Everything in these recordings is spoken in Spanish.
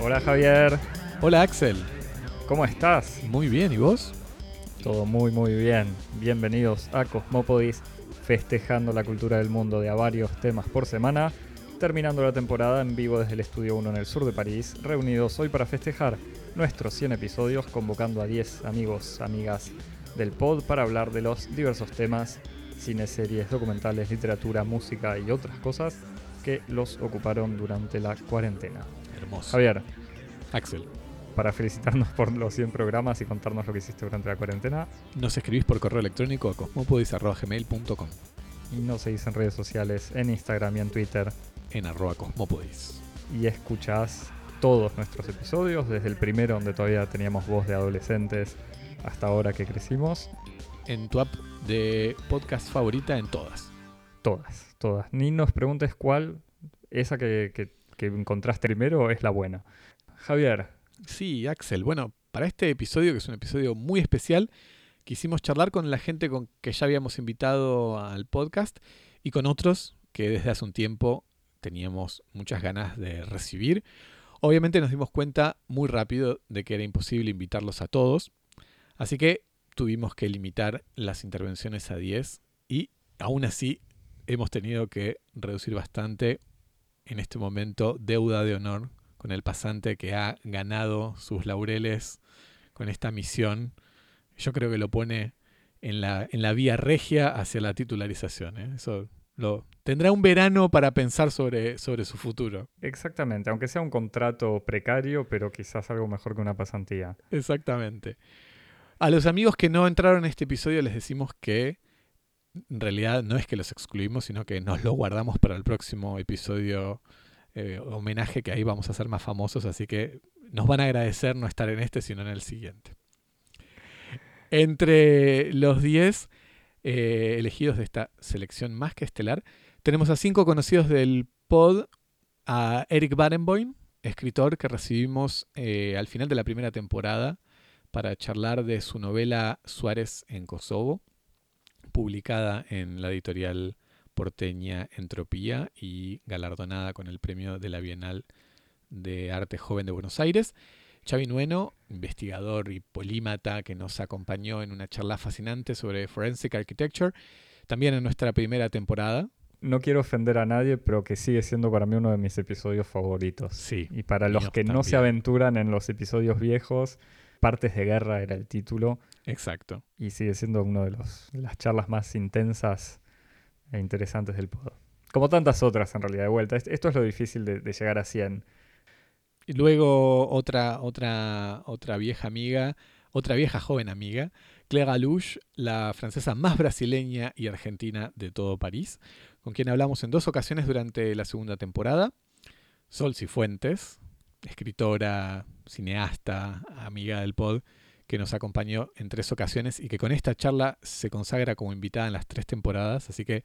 Hola Javier, Hola Axel, ¿cómo estás? muy bien, ¿y vos? Todo muy muy bien. Bienvenidos a Cosmópodis, festejando la cultura del mundo de a varios temas por semana, terminando la temporada en vivo desde el Estudio 1 en el sur de París, reunidos hoy para festejar nuestros 100 episodios, convocando a 10 amigos, amigas del pod para hablar de los diversos temas, cine, series, documentales, literatura, música y otras cosas que los ocuparon durante la cuarentena. Hermoso. Javier, Axel, para felicitarnos por los 100 programas y contarnos lo que hiciste durante la cuarentena. nos escribís por correo electrónico a cosmopodis.gmail.com Y nos seguís en redes sociales, en Instagram y en Twitter. en arroba cosmopodis. Y escuchás todos nuestros episodios, desde el primero donde todavía teníamos voz de adolescentes hasta ahora que crecimos. En tu app de podcast favorita en todas. Todas, todas. Ni nos preguntes cuál, esa que, que- que encontraste primero es la buena. Javier, Sí, Axel, bueno, para este episodio, que es un episodio muy especial, quisimos charlar con la gente con que ya habíamos invitado al podcast y con otros que desde hace un tiempo teníamos muchas ganas de recibir. Obviamente nos dimos cuenta muy rápido de que era imposible invitarlos a todos, así que tuvimos que limitar las intervenciones a 10 y aún así hemos tenido que reducir bastante en este momento deuda de honor con el pasante que ha ganado sus laureles con esta misión. Yo creo que lo pone en la, en la vía regia hacia la titularización. ¿eh? Eso lo, tendrá un verano para pensar sobre, sobre su futuro. exactamente, aunque sea un contrato precario, pero quizás algo mejor que una pasantía. Exactamente. A los amigos que no entraron en este episodio les decimos que en realidad no es que los excluimos, sino que nos lo guardamos para el próximo episodio eh, homenaje que ahí vamos a ser más famosos, así que nos van a agradecer no estar en este, sino en el siguiente. Entre los 10 eh, elegidos de esta selección más que estelar, tenemos a cinco conocidos del pod, a Eric Barenboim, escritor que recibimos eh, al final de la primera temporada para charlar de su novela Suárez en Kosovo, publicada en la editorial porteña Entropía y galardonada con el premio de la Bienal de Arte Joven de Buenos Aires. Xavi Nueno, investigador y polímata que nos acompañó en una charla fascinante sobre Forensic Architecture, también en nuestra primera temporada. No quiero ofender a nadie, pero que sigue siendo para mí uno de mis episodios favoritos. Sí, Y para los que no se aventuran en los episodios viejos, Partes de Guerra era el título exacto. y sigue siendo una de, los- las charlas más intensas e interesantes del pod. Como tantas otras en realidad, de vuelta. Est- Esto es lo difícil de, de llegar a 100. Y luego otra, otra, otra vieja amiga, otra vieja joven amiga, Claire Galouche, la francesa más brasileña y argentina de todo París, con quien hablamos en dos ocasiones durante la segunda temporada. Sol Cifuentes, escritora, cineasta, amiga del pod, que nos acompañó en tres ocasiones y que con esta charla se consagra como invitada en las tres temporadas, así que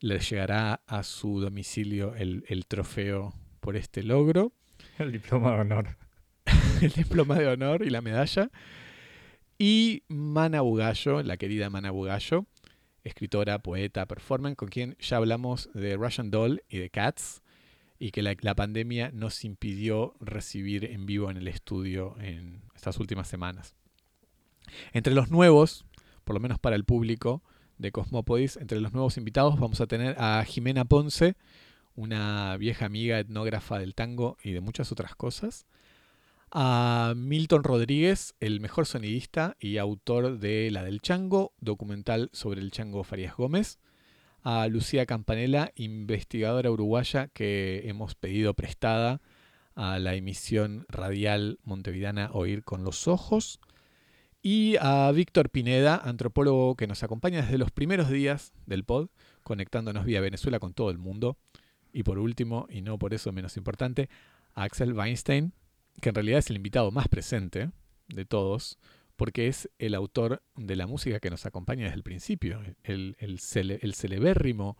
le llegará a su domicilio el, el trofeo por este logro El diploma de honor. el diploma de honor y la medalla. Y Mana Bugallo, la querida Mana Bugallo, escritora, poeta, performer, con quien ya hablamos de Russian Doll y de Cats, y que la, pandemia nos impidió recibir en vivo en el estudio en estas últimas semanas. Entre los nuevos, por lo menos para el público de Cosmópodis, entre los nuevos invitados vamos a tener a Jimena Ponce, una vieja amiga etnógrafa del tango y de muchas otras cosas. A Milton Rodríguez, el mejor sonidista y autor de La del Chango, documental sobre el Chango Farías Gómez. A Lucía Campanella, investigadora uruguaya que hemos pedido prestada a la emisión radial montevidana Oír con los Ojos. Y a Víctor Pineda, antropólogo que nos acompaña desde los primeros días del pod, conectándonos vía Venezuela con todo el mundo. Y por último, y no por eso menos importante, a Axel Weinstein, que en realidad es el invitado más presente de todos, porque es el autor de la música que nos acompaña desde el principio, el, el, cele- el celebérrimo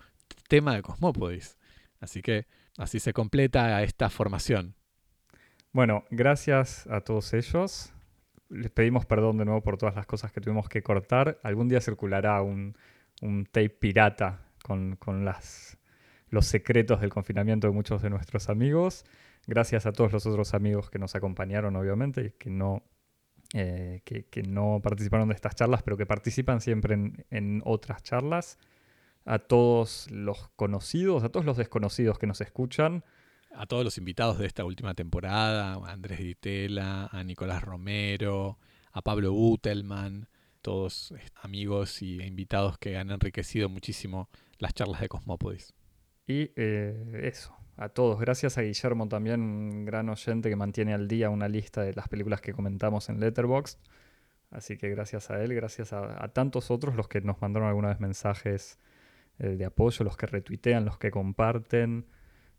tema de Cosmópodis. Así que así se completa esta formación. Bueno, gracias a todos ellos. les pedimos perdón de nuevo por todas las cosas que tuvimos que cortar. Algún día circulará un, tape pirata con, los secretos del confinamiento de muchos de nuestros amigos. Gracias a todos los otros amigos que nos acompañaron, obviamente, y que no, eh, que, que no participaron de estas charlas, pero que participan siempre en, en otras charlas. A todos los conocidos, a todos los desconocidos que nos escuchan. A todos los invitados de esta última temporada, a Andrés Ditela, a Nicolás Romero, a Pablo Butelman, todos amigos y invitados que han enriquecido muchísimo las charlas de Cosmópodis. Y eh, eso, a todos. Gracias a Guillermo también, un gran oyente que mantiene al día una lista de las películas que comentamos en Letterboxd. Así que gracias a él, gracias a, tantos otros los que nos mandaron alguna vez mensajes eh, de apoyo, los que retuitean, los que comparten.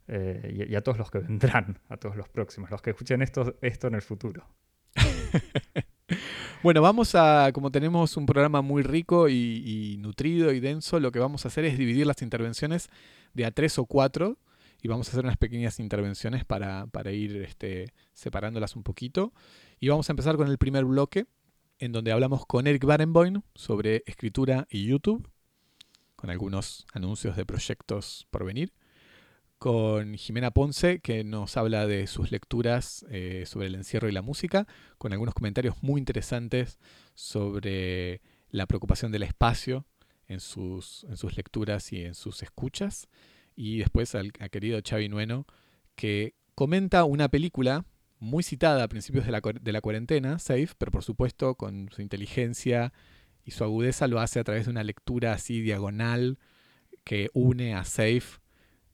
Eh, y, a todos los que vendrán, a todos los próximos, los que escuchen esto, esto en el futuro. bueno, vamos a, como tenemos un programa muy rico y, nutrido y denso, lo que vamos a hacer es dividir las intervenciones de a tres o cuatro y vamos a hacer unas pequeñas intervenciones para, para ir este, separándolas un poquito. Y vamos a empezar con el primer bloque, en donde hablamos con Eric Barenboim sobre escritura y YouTube, con algunos anuncios de proyectos por venir con Jimena Ponce, que nos habla de sus lecturas eh, sobre el encierro y la música, con algunos comentarios muy interesantes sobre la preocupación del espacio en sus, en sus lecturas y en sus escuchas. Y después al, querido Xavi Nueno, que comenta una película muy citada a principios de la, de la cuarentena, Safe, pero por supuesto con su inteligencia y su agudeza lo hace a través de una lectura así diagonal que une a Safe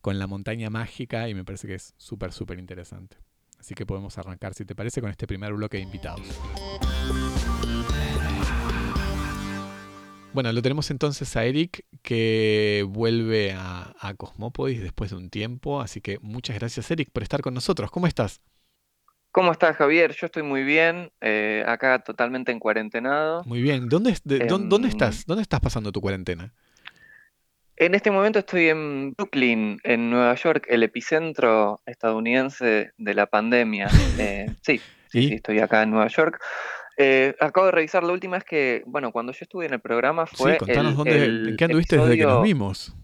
con la montaña mágica y me parece que es súper, súper interesante. Así que podemos arrancar, si te parece, con este primer bloque de invitados. Bueno, lo tenemos entonces a Eric que vuelve a, a Cosmópodis después de un tiempo, así que muchas gracias Eric por estar con nosotros. ¿Cómo estás? ¿Cómo estás, Javier? Yo estoy muy bien, eh, acá totalmente en cuarentenado. Muy bien. ¿Dónde, de, eh, ¿Dónde estás? ¿Dónde estás pasando tu cuarentena? En este momento estoy en Brooklyn, en Nueva York, el epicentro estadounidense de la pandemia. Eh, sí, sí, sí, estoy acá en Nueva York. Eh, acabo de revisar, la última es que, bueno, cuando yo estuve en el programa fue. Sí, contanos el, dónde, el ¿en qué anduviste episodio... desde que nos vimos?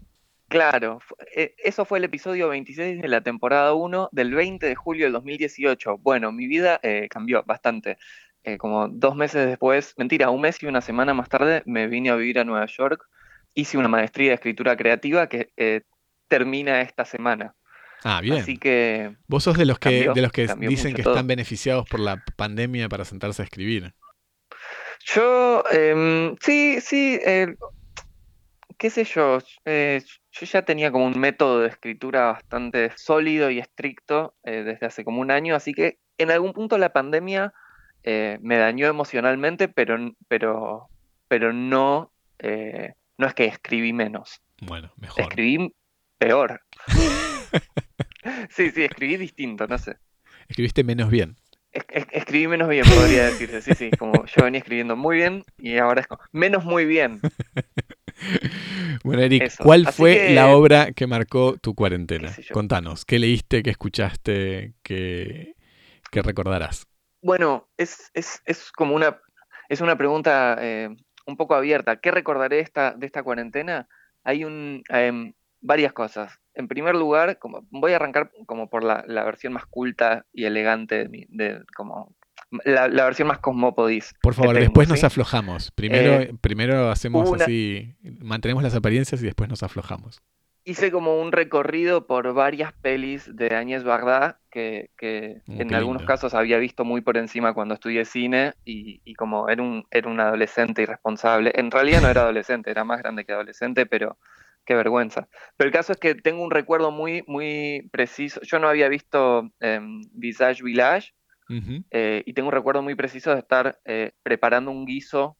Claro, eso fue el episodio 26 de la temporada 1 del 20 de julio del 2018. Bueno, mi vida eh, cambió bastante. Eh, como dos meses después, mentira, un mes y una semana más tarde me vine a vivir a Nueva York hice una maestría de escritura creativa que eh, termina esta semana. Ah, bien. Así que. Vos sos de los que, cambió, de los que dicen que todo. están beneficiados por la pandemia para sentarse a escribir. Yo, eh, sí, sí, eh, qué sé yo, eh, yo ya tenía como un método de escritura bastante sólido y estricto eh, desde hace como un año, así que en algún punto la pandemia eh, me dañó emocionalmente, pero, pero, pero no no es que escribí menos. Bueno, mejor. Escribí peor. sí, sí, escribí distinto, no sé. Escribiste menos bien. Es, es, escribí menos bien, podría decirse. Sí, sí, como yo venía escribiendo muy bien y ahora es como menos muy bien. bueno, Eric, Eso. ¿cuál Así fue que... la obra que marcó tu cuarentena? ¿Qué Contanos, ¿qué leíste, qué escuchaste, qué, qué recordarás? Bueno, es, es, es como una, es una pregunta eh, un poco abierta. ¿Qué recordaré esta, de esta cuarentena? Hay un, eh, varias cosas. En primer lugar, como, voy a arrancar como por la, la versión más culta y elegante, de, de como la, la, versión más cosmopodis. Por favor, tengo, después ¿sí? nos aflojamos. Primero, eh, primero hacemos una... así, mantenemos las apariencias y después nos aflojamos hice como un recorrido por varias pelis de Añez Bagdad que, que oh, en algunos casos había visto muy por encima cuando estudié cine y, y, como era un, era un adolescente irresponsable. En realidad no era adolescente, era más grande que adolescente, pero qué vergüenza. Pero el caso es que tengo un recuerdo muy, muy preciso. Yo no había visto eh, Visage Village uh -huh. eh, y tengo un recuerdo muy preciso de estar eh, preparando un guiso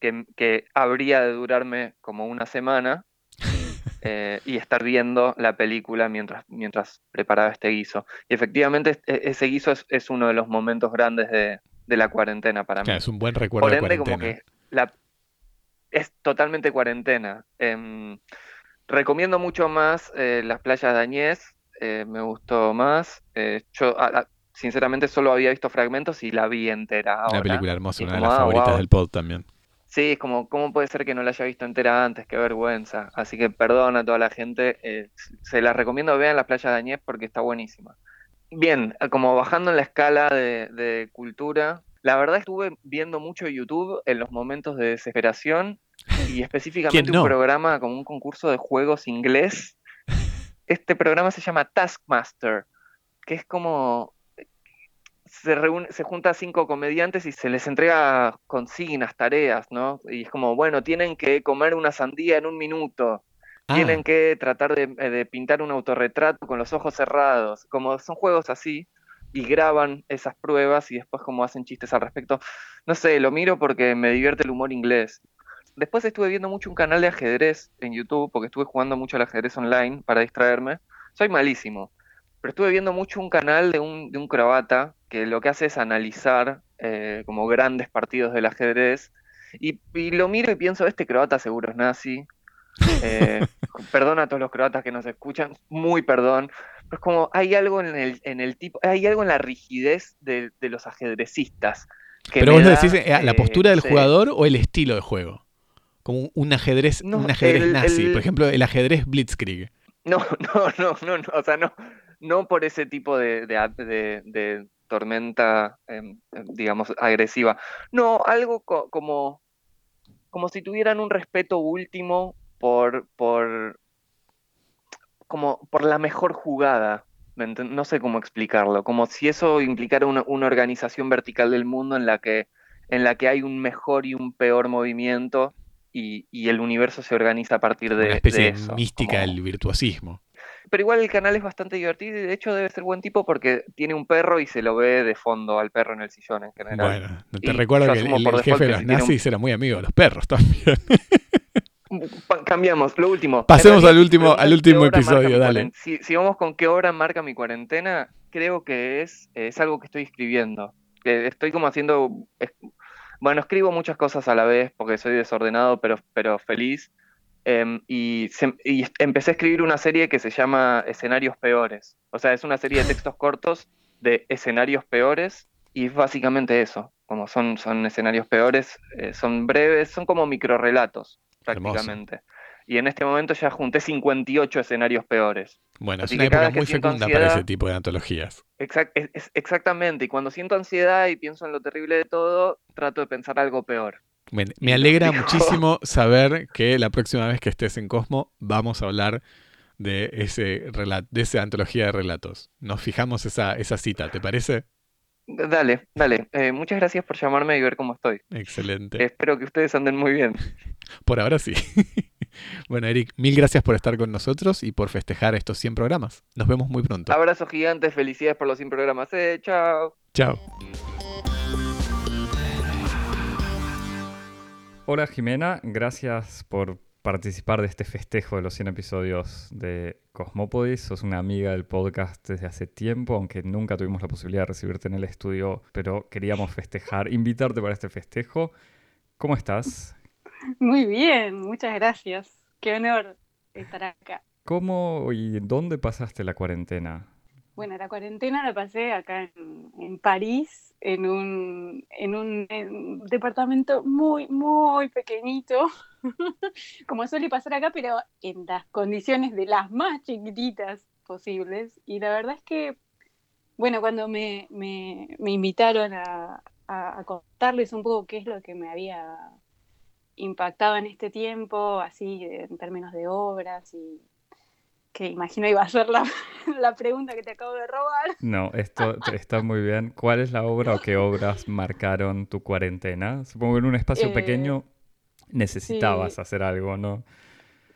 que, que habría de durarme como una semana eh, y estar viendo la película mientras, mientras preparaba este guiso. Y efectivamente ese guiso es, es uno de los momentos grandes de, de la cuarentena para claro, mí. Es un buen recuerdo Por ende, de como que la, es totalmente cuarentena. Recomiendo mucho más eh, las playas de Añez, eh, me gustó más. Eh, yo sinceramente solo había visto fragmentos y la vi entera. Una película hermosa, una de las ah, favoritas del pod también. Sí, es como, ¿cómo puede ser que no la haya visto entera antes? Qué vergüenza. Así que perdona a toda la gente. Se la recomiendo vean las playas de Añez porque está buenísima. Bien, como bajando en la escala de, cultura, la verdad estuve viendo mucho YouTube en los momentos de desesperación y específicamente un programa como un concurso de juegos inglés. Este programa se llama Taskmaster, que es como se, reúne, se junta cinco comediantes y se les entrega consignas, tareas, ¿no? Y es como, bueno, tienen que comer una sandía en un minuto, tienen ah. que tratar de, eh, de, pintar un autorretrato con los ojos cerrados, como son juegos así, y graban esas pruebas y después como hacen chistes al respecto. No sé, lo miro porque me divierte el humor inglés. Después estuve viendo mucho un canal de ajedrez en YouTube, porque estuve jugando mucho al ajedrez online para distraerme. Soy malísimo, pero estuve viendo mucho un canal de un, de un croata que lo que hace es analizar eh, como grandes partidos del ajedrez. Y, lo miro y pienso, este croata seguro es nazi. Eh, perdón a todos los croatas que nos escuchan, muy perdón. Pero es como, hay algo en el, en el tipo, hay algo en la rigidez de, los ajedrecistas. Pero vos decís eh, la postura del jugador o el estilo de juego. Como un ajedrez, un ajedrez nazi. Por ejemplo, el ajedrez Blitzkrieg. No, no, no, no, o sea, no, no por ese tipo de, de tormenta, em, em, digamos, agresiva. No, algo como, como si tuvieran un respeto último por, por, como por la mejor jugada. No sé cómo explicarlo, como si eso implicara una, organización vertical del mundo en la que, en la que hay un mejor y un peor movimiento y, el universo se organiza a partir de, una especie de, mística del virtuosismo pero igual el canal es bastante divertido y de hecho debe ser buen tipo porque tiene un perro y se lo ve de fondo al perro en el sillón en general. Bueno, te recuerdo que el, jefe de los nazis era muy amigo de los perros también. Cambiamos, lo último. Pasemos al último, al último episodio, dale. Si, si, vamos con qué hora marca mi cuarentena, creo que es, es algo que estoy escribiendo. Estoy como haciendo... Bueno, escribo muchas cosas a la vez porque soy desordenado, pero, pero feliz. Em, y, empecé a escribir una serie que se llama Escenarios Peores. O sea, es una serie de textos cortos de escenarios peores y es básicamente eso. Como son, son escenarios peores, eh, son breves, son como microrelatos prácticamente. Y en este momento ya junté 58 escenarios peores. Bueno, es una época muy fecunda para ese tipo de antologías. exactamente, y cuando siento ansiedad y pienso en lo terrible de todo, trato de pensar algo peor. Me, alegra muchísimo saber que la próxima vez que estés en Cosmo vamos a hablar de, ese de esa antología de relatos. Nos fijamos esa, esa cita, ¿te parece? Dale, dale. Eh, muchas gracias por llamarme y ver cómo estoy. Excelente. Espero que ustedes anden muy bien. Por ahora sí. bueno, Eric, mil gracias por estar con nosotros y por festejar estos 100 programas. Nos vemos muy pronto. Abrazo gigante, felicidades por los 100 programas. Eh, chao. Chao. Hola Jimena, gracias por participar de este festejo de los 100 episodios de Cosmopodis. Sos una amiga del podcast desde hace tiempo, aunque nunca tuvimos la posibilidad de recibirte en el estudio, pero queríamos festejar, invitarte para este festejo. ¿Cómo estás? Muy bien, muchas gracias. Qué honor estar acá. ¿Cómo y dónde pasaste la cuarentena? Bueno, la cuarentena la pasé acá en, París, en un, en un, departamento muy, muy pequeñito, como suele pasar acá, pero en las condiciones de las más chiquititas posibles. Y la verdad es que, bueno, cuando me, me, invitaron a, a, contarles un poco qué es lo que me había impactado en este tiempo, así en términos de obras y que imagino iba a ser la, la, pregunta que te acabo de robar. No, esto está muy bien. ¿Cuál es la obra o qué obras marcaron tu cuarentena? Supongo que en un espacio eh, pequeño necesitabas hacer algo, ¿no?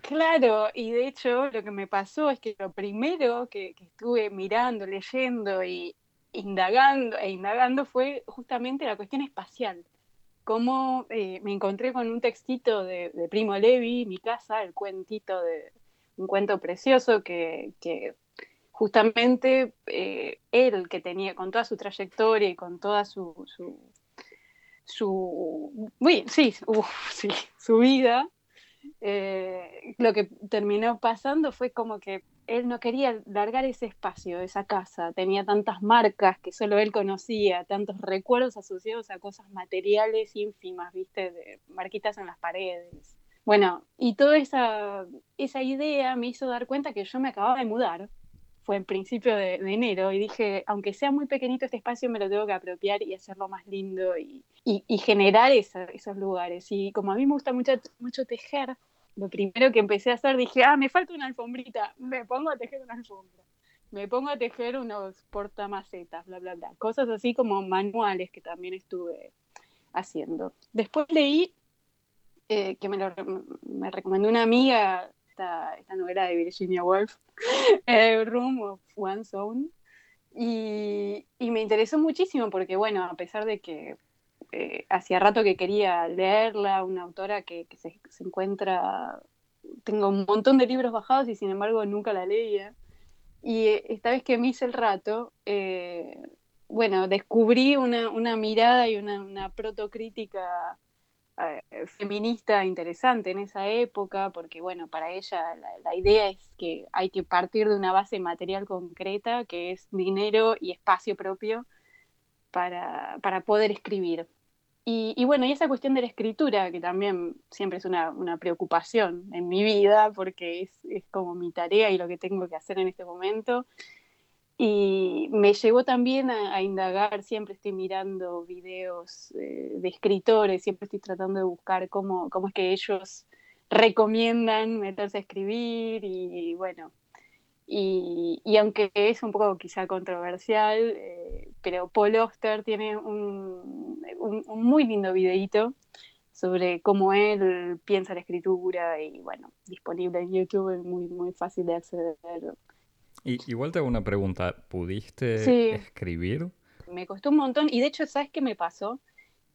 Claro, y de hecho lo que me pasó es que lo primero que, estuve mirando, leyendo y indagando e indagando fue justamente la cuestión espacial. Cómo eh, me encontré con un textito de, de Primo Levi, Mi casa, el cuentito de, un cuento precioso que, justamente eh, él que tenía con toda su trayectoria y con toda su, su, su sí, su vida, eh, lo que terminó pasando fue como que él no quería largar ese espacio, esa casa, tenía tantas marcas que solo él conocía, tantos recuerdos asociados a cosas materiales ínfimas, viste, de marquitas en las paredes. Bueno, y toda esa, esa idea me hizo dar cuenta que yo me acababa de mudar, fue en principio de, enero, y dije, aunque sea muy pequeñito este espacio, me lo tengo que apropiar y hacerlo más lindo y, y, generar esos lugares. Y como a mí me gusta mucho, mucho tejer, lo primero que empecé a hacer, dije, ah, me falta una alfombrita, me pongo a tejer una alfombra, me pongo a tejer unos portamacetas, bla, bla, bla, cosas así como manuales que también estuve haciendo. Después leí, eh, que me, lo, me recomendó una amiga, esta, esta novela de Virginia Woolf, eh, Room of One Zone, y, y me interesó muchísimo porque, bueno, a pesar de que eh, hacía rato que quería leerla, una autora que, se, encuentra, tengo un montón de libros bajados y sin embargo nunca la leía. Y eh, esta vez que me hice el rato, eh, bueno, descubrí una, mirada y una, una protocrítica feminista interesante en esa época, porque bueno, para ella la, idea es que hay que partir de una base material concreta, que es dinero y espacio propio, para, para poder escribir. Y, bueno, y esa cuestión de la escritura, que también siempre es una, preocupación en mi vida, porque es, como mi tarea y lo que tengo que hacer en este momento. Y me llevó también a, indagar, siempre estoy mirando videos eh, de escritores, siempre estoy tratando de buscar cómo, cómo es que ellos recomiendan meterse a escribir y bueno, y, aunque es un poco quizá controversial, eh, pero Paul Oster tiene un, muy lindo videíto sobre cómo él piensa la escritura y bueno, disponible en YouTube, es muy, muy fácil de acceder. Y, igual te hago una pregunta, ¿pudiste escribir? Me costó un montón y de hecho, ¿sabes qué me pasó?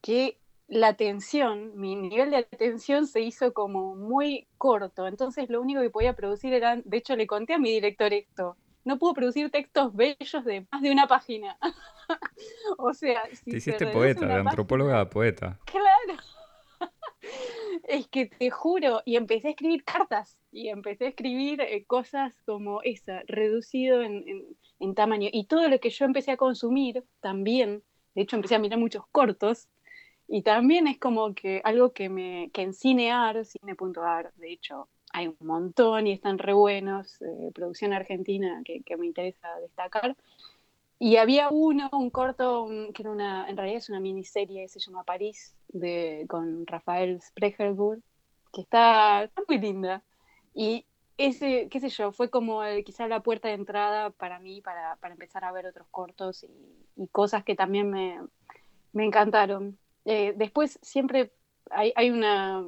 Que la atención, mi nivel de atención se hizo como muy corto, entonces lo único que podía producir eran, de hecho le conté a mi director esto, no puedo producir textos bellos de más de una página. o sea, si te hiciste poeta, de antropóloga a poeta. Claro. es que te juro, y empecé a escribir cartas, y empecé a escribir eh, cosas como esa, reducido en, en tamaño. Y todo lo que yo empecé a consumir también, de hecho empecé a mirar muchos cortos, y también es como que algo que, me, que en Cinear, Cine.ar, de hecho, hay un montón y están re buenos, eh, producción argentina que, me interesa destacar. Y había uno, un corto, que era una, en realidad es una miniserie, se llama París, de, con Rafael Spregelburg, que está, muy linda. Y ese, qué sé yo, fue como quizá la puerta de entrada para mí, para, para empezar a ver otros cortos y, cosas que también me, me encantaron. Eh, después siempre hay, una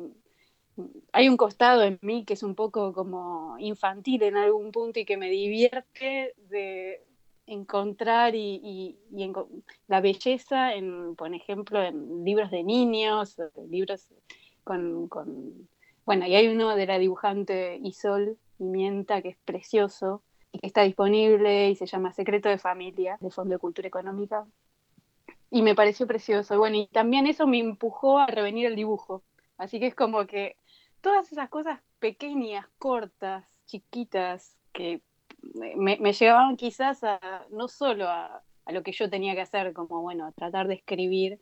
hay un costado en mí que es un poco como infantil en algún punto y que me divierte de encontrar y, la belleza en, por ejemplo, en libros de niños, libros con, bueno, y hay uno de la dibujante Isol Pimienta que es precioso y que está disponible y se llama Secreto de Familia, de Fondo de Cultura Económica, y me pareció precioso. Bueno, y también eso me empujó a revenir el dibujo. Así que es como que todas esas cosas pequeñas, cortas, chiquitas, que me, llevaban quizás a, no solo a, lo que yo tenía que hacer, como bueno, a tratar de escribir,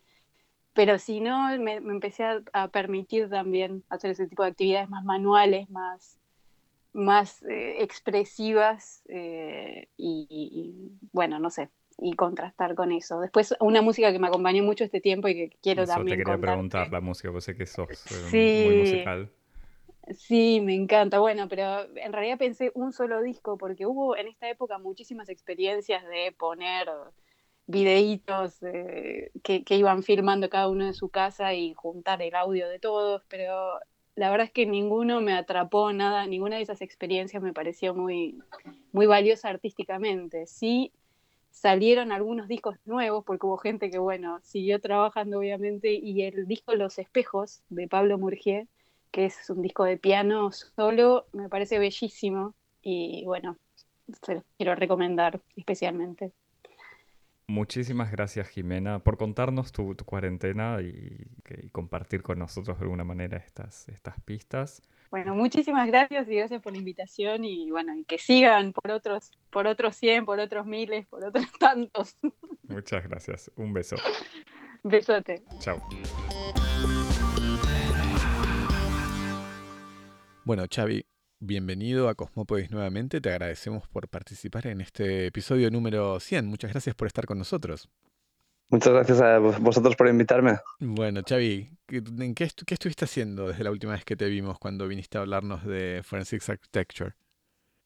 pero si no, me, empecé a, permitir también hacer ese tipo de actividades más manuales, más, más eh, expresivas eh, y, bueno, no sé, y contrastar con eso. Después, una música que me acompañó mucho este tiempo y que quiero eso también. Te quería preguntar la música, pues sé que sos eh, muy musical. Sí, me encanta. Bueno, pero en realidad pensé un solo disco porque hubo en esta época muchísimas experiencias de poner videitos eh, que, iban filmando cada uno en su casa y juntar el audio de todos, pero la verdad es que ninguno me atrapó nada, ninguna de esas experiencias me pareció muy, muy valiosa artísticamente. Sí, salieron algunos discos nuevos, porque hubo gente que, bueno, siguió trabajando obviamente, y el disco Los Espejos de Pablo Murgier, que es un disco de piano solo, me parece bellísimo y bueno, se los quiero recomendar especialmente. Muchísimas gracias, Jimena, por contarnos tu, cuarentena y, compartir con nosotros de alguna manera estas, estas pistas. Bueno, muchísimas gracias y gracias por la invitación y bueno, y que sigan por otros, por otros 100, por otros miles, por otros tantos. Muchas gracias. Un beso. Besote. Chao. Bueno, Xavi, bienvenido a Cosmópolis nuevamente. Te agradecemos por participar en este episodio número 100. Muchas gracias por estar con nosotros. Muchas gracias a vosotros por invitarme. Bueno, Xavi, ¿en qué, qué, estuviste haciendo desde la última vez que te vimos cuando viniste a hablarnos de Forensics Architecture?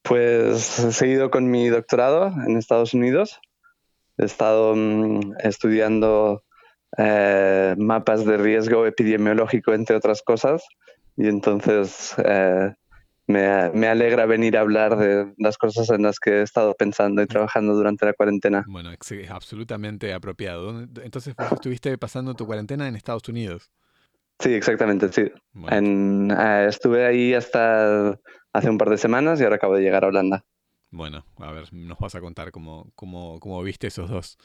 Pues he seguido con mi doctorado en Estados Unidos. He estado mm, estudiando eh, mapas de riesgo epidemiológico, entre otras cosas. Y entonces eh, me, alegra venir a hablar de las cosas en las que he estado pensando y trabajando durante la cuarentena. Bueno, es absolutamente apropiado. Entonces, vos estuviste pasando tu cuarentena en Estados Unidos. Sí, exactamente, sí. Eh, estuve ahí hasta hace un par de semanas y ahora acabo de llegar a Holanda. Bueno, a ver, nos vas a contar cómo, cómo, cómo viste esos dos,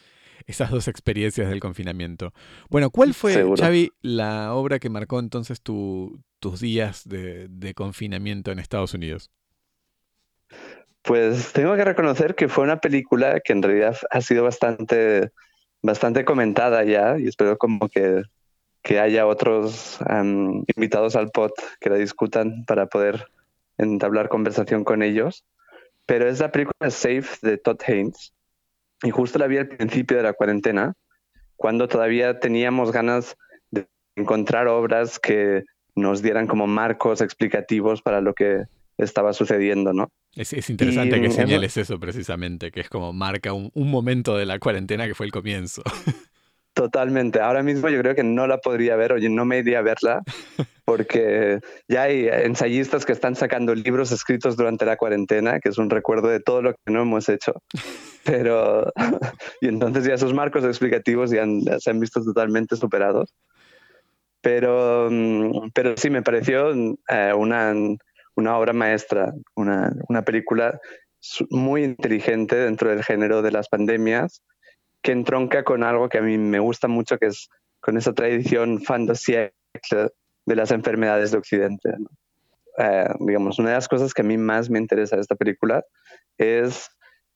esas dos experiencias del confinamiento. Bueno, ¿cuál fue, Xavi, la obra que marcó entonces tu, tus días de, confinamiento en Estados Unidos? Pues tengo que reconocer que fue una película que en realidad ha sido bastante, bastante comentada ya y espero como que, haya otros invitados al pod que la discutan para poder entablar conversación con ellos. Pero es la película Safe de Todd Haynes y justo la vi al principio de la cuarentena, cuando todavía teníamos ganas de encontrar obras que nos dieran como marcos explicativos para lo que estaba sucediendo, ¿no? Es, interesante que señales eso precisamente, que es como marca un, momento de la cuarentena que fue el comienzo. Totalmente. Ahora mismo yo creo que no la podría ver, oye, no me iría a verla, porque ya hay ensayistas que están sacando libros escritos durante la cuarentena, que es un recuerdo de todo lo que no hemos hecho. Pero, y entonces ya esos marcos explicativos ya se han visto totalmente superados. Pero, mm, pero sí, me pareció eh, una, una, obra maestra, una, una, película muy inteligente dentro del género de las pandemias, que entronca con algo que a mí me gusta mucho, que es con esa tradición fantasía de las enfermedades de Occidente. Eh, digamos, una de las cosas que a mí más me interesa de esta película es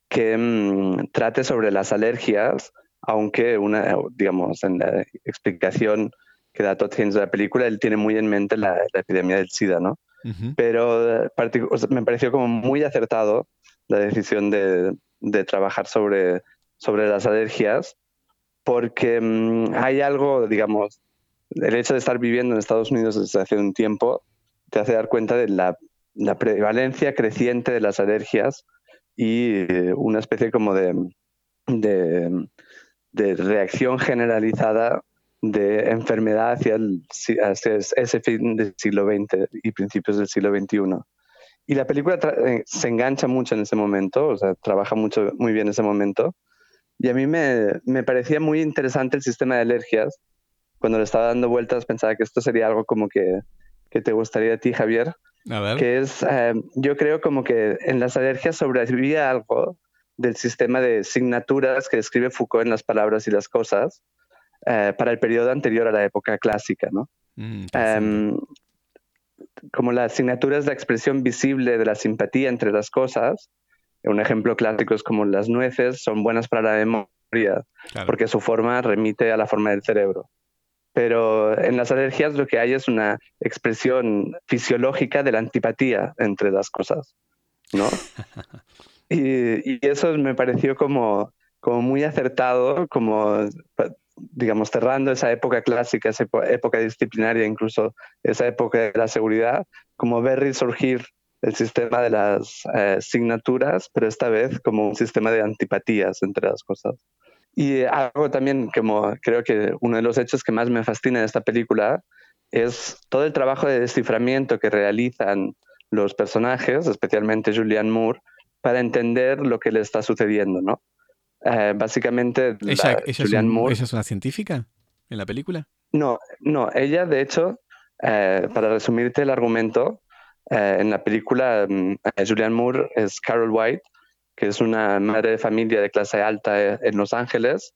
que mm, trate sobre las alergias, aunque una, digamos, en la explicación que da Todd Haynes de la película, él tiene muy en mente la, epidemia del SIDA, ¿no? Pero me pareció como muy acertado la decisión de, de trabajar sobre, sobre las alergias, porque mm, hay algo, digamos, el hecho de estar viviendo en Estados Unidos desde hace un tiempo te hace dar cuenta de la, la prevalencia creciente de las alergias y eh, una especie como de, de, de reacción generalizada de enfermedad hacia, el, ese fin del siglo XX y principios del siglo XXI. Y la película eh, se engancha mucho en ese momento, o sea, trabaja mucho, muy bien en ese momento. Y a mí me, me parecía muy interesante el sistema de alergias. Cuando le estaba dando vueltas pensaba que esto sería algo como que, que te gustaría a ti, Javier. A ver. Que es, eh, yo creo como que en las alergias sobrevivía algo del sistema de signaturas que describe Foucault en las palabras y las cosas, eh, para el periodo anterior a la época clásica, ¿no? Mm, em, como la asignatura es la expresión visible de la simpatía entre las cosas, un ejemplo clásico es como las nueces son buenas para la memoria, porque su forma remite a la forma del cerebro. Pero en las alergias lo que hay es una expresión fisiológica de la antipatía entre las cosas, ¿no? y, y, eso me pareció como, como muy acertado, como digamos, cerrando esa época clásica, esa época disciplinaria, incluso esa época de la seguridad, como ver resurgir el sistema de las eh, asignaturas, pero esta vez como un sistema de antipatías entre las cosas. Y algo también como creo que uno de los hechos que más me fascina de esta película es todo el trabajo de desciframiento que realizan los personajes, especialmente Julianne Moore, para entender lo que le está sucediendo, ¿no? Eh, básicamente, ¿Ella, es Moore. ¿Ella es una científica en la película? No, no, ella de hecho, eh, para resumirte el argumento, eh, en la película mm, Julianne Moore es Carol White, que es una madre de familia de clase alta en Los Ángeles,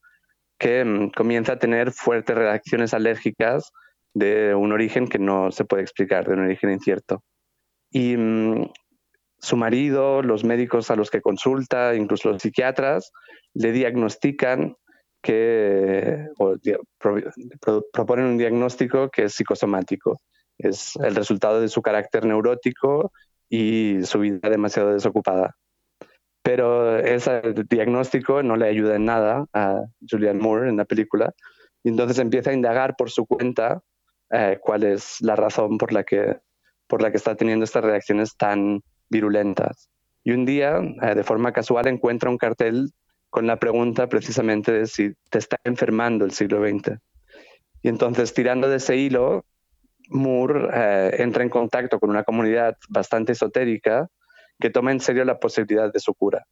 que mm, comienza a tener fuertes reacciones alérgicas de un origen que no se puede explicar, de un origen incierto. Y mm, su marido, los médicos a los que consulta, incluso los psiquiatras, le diagnostican que, o, proponen un diagnóstico que es psicosomático. Es el resultado de su carácter neurótico y su vida demasiado desocupada. Pero ese diagnóstico no le ayuda en nada a Julianne Moore en la película. Y entonces empieza a indagar por su cuenta eh, cuál es la razón por la, que, por la que está teniendo estas reacciones tan virulentas. Y un día, eh, de forma casual, encuentra un cartel con la pregunta precisamente de si te está enfermando el siglo XX. Y entonces, tirando de ese hilo, Moore eh, entra en contacto con una comunidad bastante esotérica que toma en serio la posibilidad de su cura.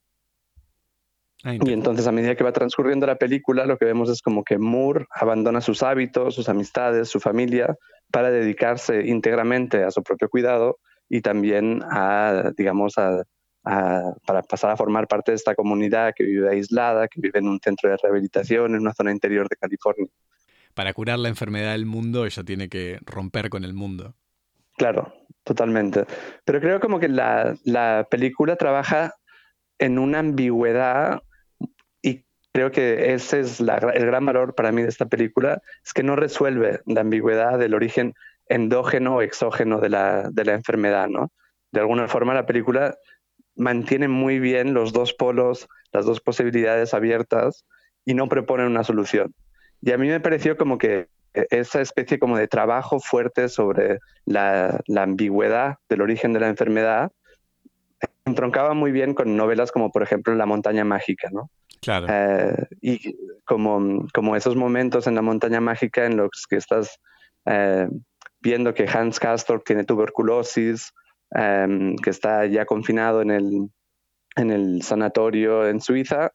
Ah, y entonces a medida que va transcurriendo la película, lo que vemos es como que Moore abandona sus hábitos, sus amistades, su familia, para dedicarse íntegramente a su propio cuidado y también a, digamos, a, para pasar a formar parte de esta comunidad que vive aislada, que vive en un centro de rehabilitación en una zona interior de California. Para curar la enfermedad del mundo, ella tiene que romper con el mundo. Claro, totalmente. Pero creo como que la, la película trabaja en una ambigüedad y creo que ese es el gran valor para mí de esta película, es que no resuelve la ambigüedad del origen endógeno o exógeno de la, de la enfermedad, ¿no? De alguna forma la película mantiene muy bien los dos polos, las dos posibilidades abiertas y no propone una solución. Y a mí me pareció como que esa especie como de trabajo fuerte sobre la, ambigüedad del origen de la enfermedad entroncaba muy bien con novelas como por ejemplo La montaña mágica, ¿no? Claro. Eh, y como, como esos momentos en La montaña mágica en los que estás eh, viendo que Hans Castor tiene tuberculosis, em, que está ya confinado en el, en el sanatorio en Suiza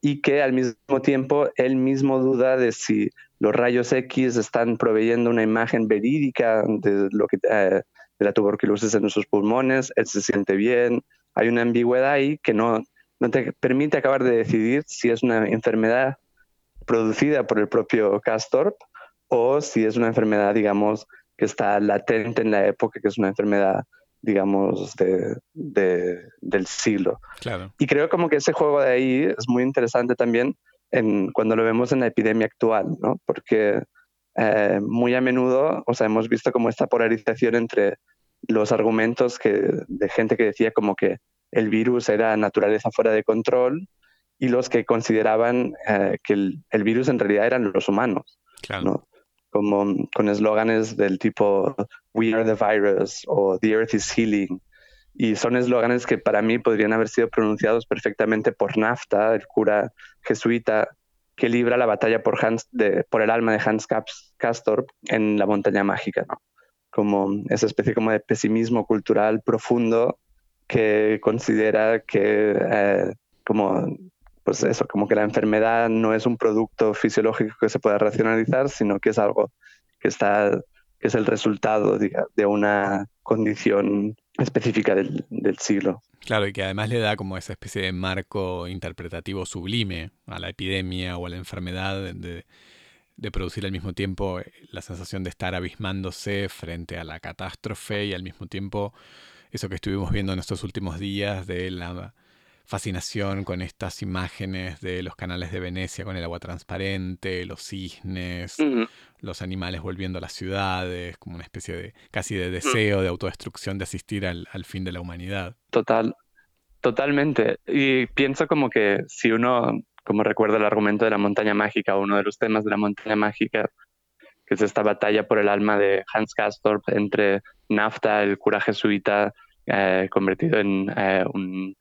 y que al mismo tiempo él mismo duda de si los rayos X están proveyendo una imagen verídica de, lo que, eh, de la tuberculosis en nuestros pulmones, él se siente bien, hay una ambigüedad ahí que no, no te permite acabar de decidir si es una enfermedad producida por el propio Castorp o si es una enfermedad, digamos, que está latente en la época, que es una enfermedad digamos, de, del siglo. Claro. Y creo como que ese juego de ahí es muy interesante también en, cuando lo vemos en la epidemia actual, ¿no? Porque eh, muy a menudo, o sea, hemos visto como esta polarización entre los argumentos que, de gente que decía como que el virus era naturaleza fuera de control y los que consideraban eh, que el, el, virus en realidad eran los humanos. Claro. ¿no? Como con eslóganes del tipo We are the virus o The earth is healing. Y son eslóganes que para mí podrían haber sido pronunciados perfectamente por Nafta, el cura jesuita que libra la batalla por, Hans, de, por el alma de Hans Castorp en la montaña mágica, ¿no? Como esa especie como de pesimismo cultural profundo que considera que eh, como pues eso, como que la enfermedad no es un producto fisiológico que se pueda racionalizar, sino que es algo que está que es el resultado de, una condición específica del, siglo. Claro, y que además le da como esa especie de marco interpretativo sublime a la epidemia o a la enfermedad de, de producir al mismo tiempo la sensación de estar abismándose frente a la catástrofe y al mismo tiempo eso que estuvimos viendo en estos últimos días de la fascinación con estas imágenes de los canales de Venecia con el agua transparente, los cisnes, los animales volviendo a las ciudades, como una especie de casi de mm. deseo de autodestrucción de asistir al, fin de la humanidad. Total, totalmente. Y pienso como que si uno, como recuerda el argumento de la montaña mágica, uno de los temas de la montaña mágica, que es esta batalla por el alma de Hans Castorp entre Nafta, el cura jesuita, eh, convertido en eh, un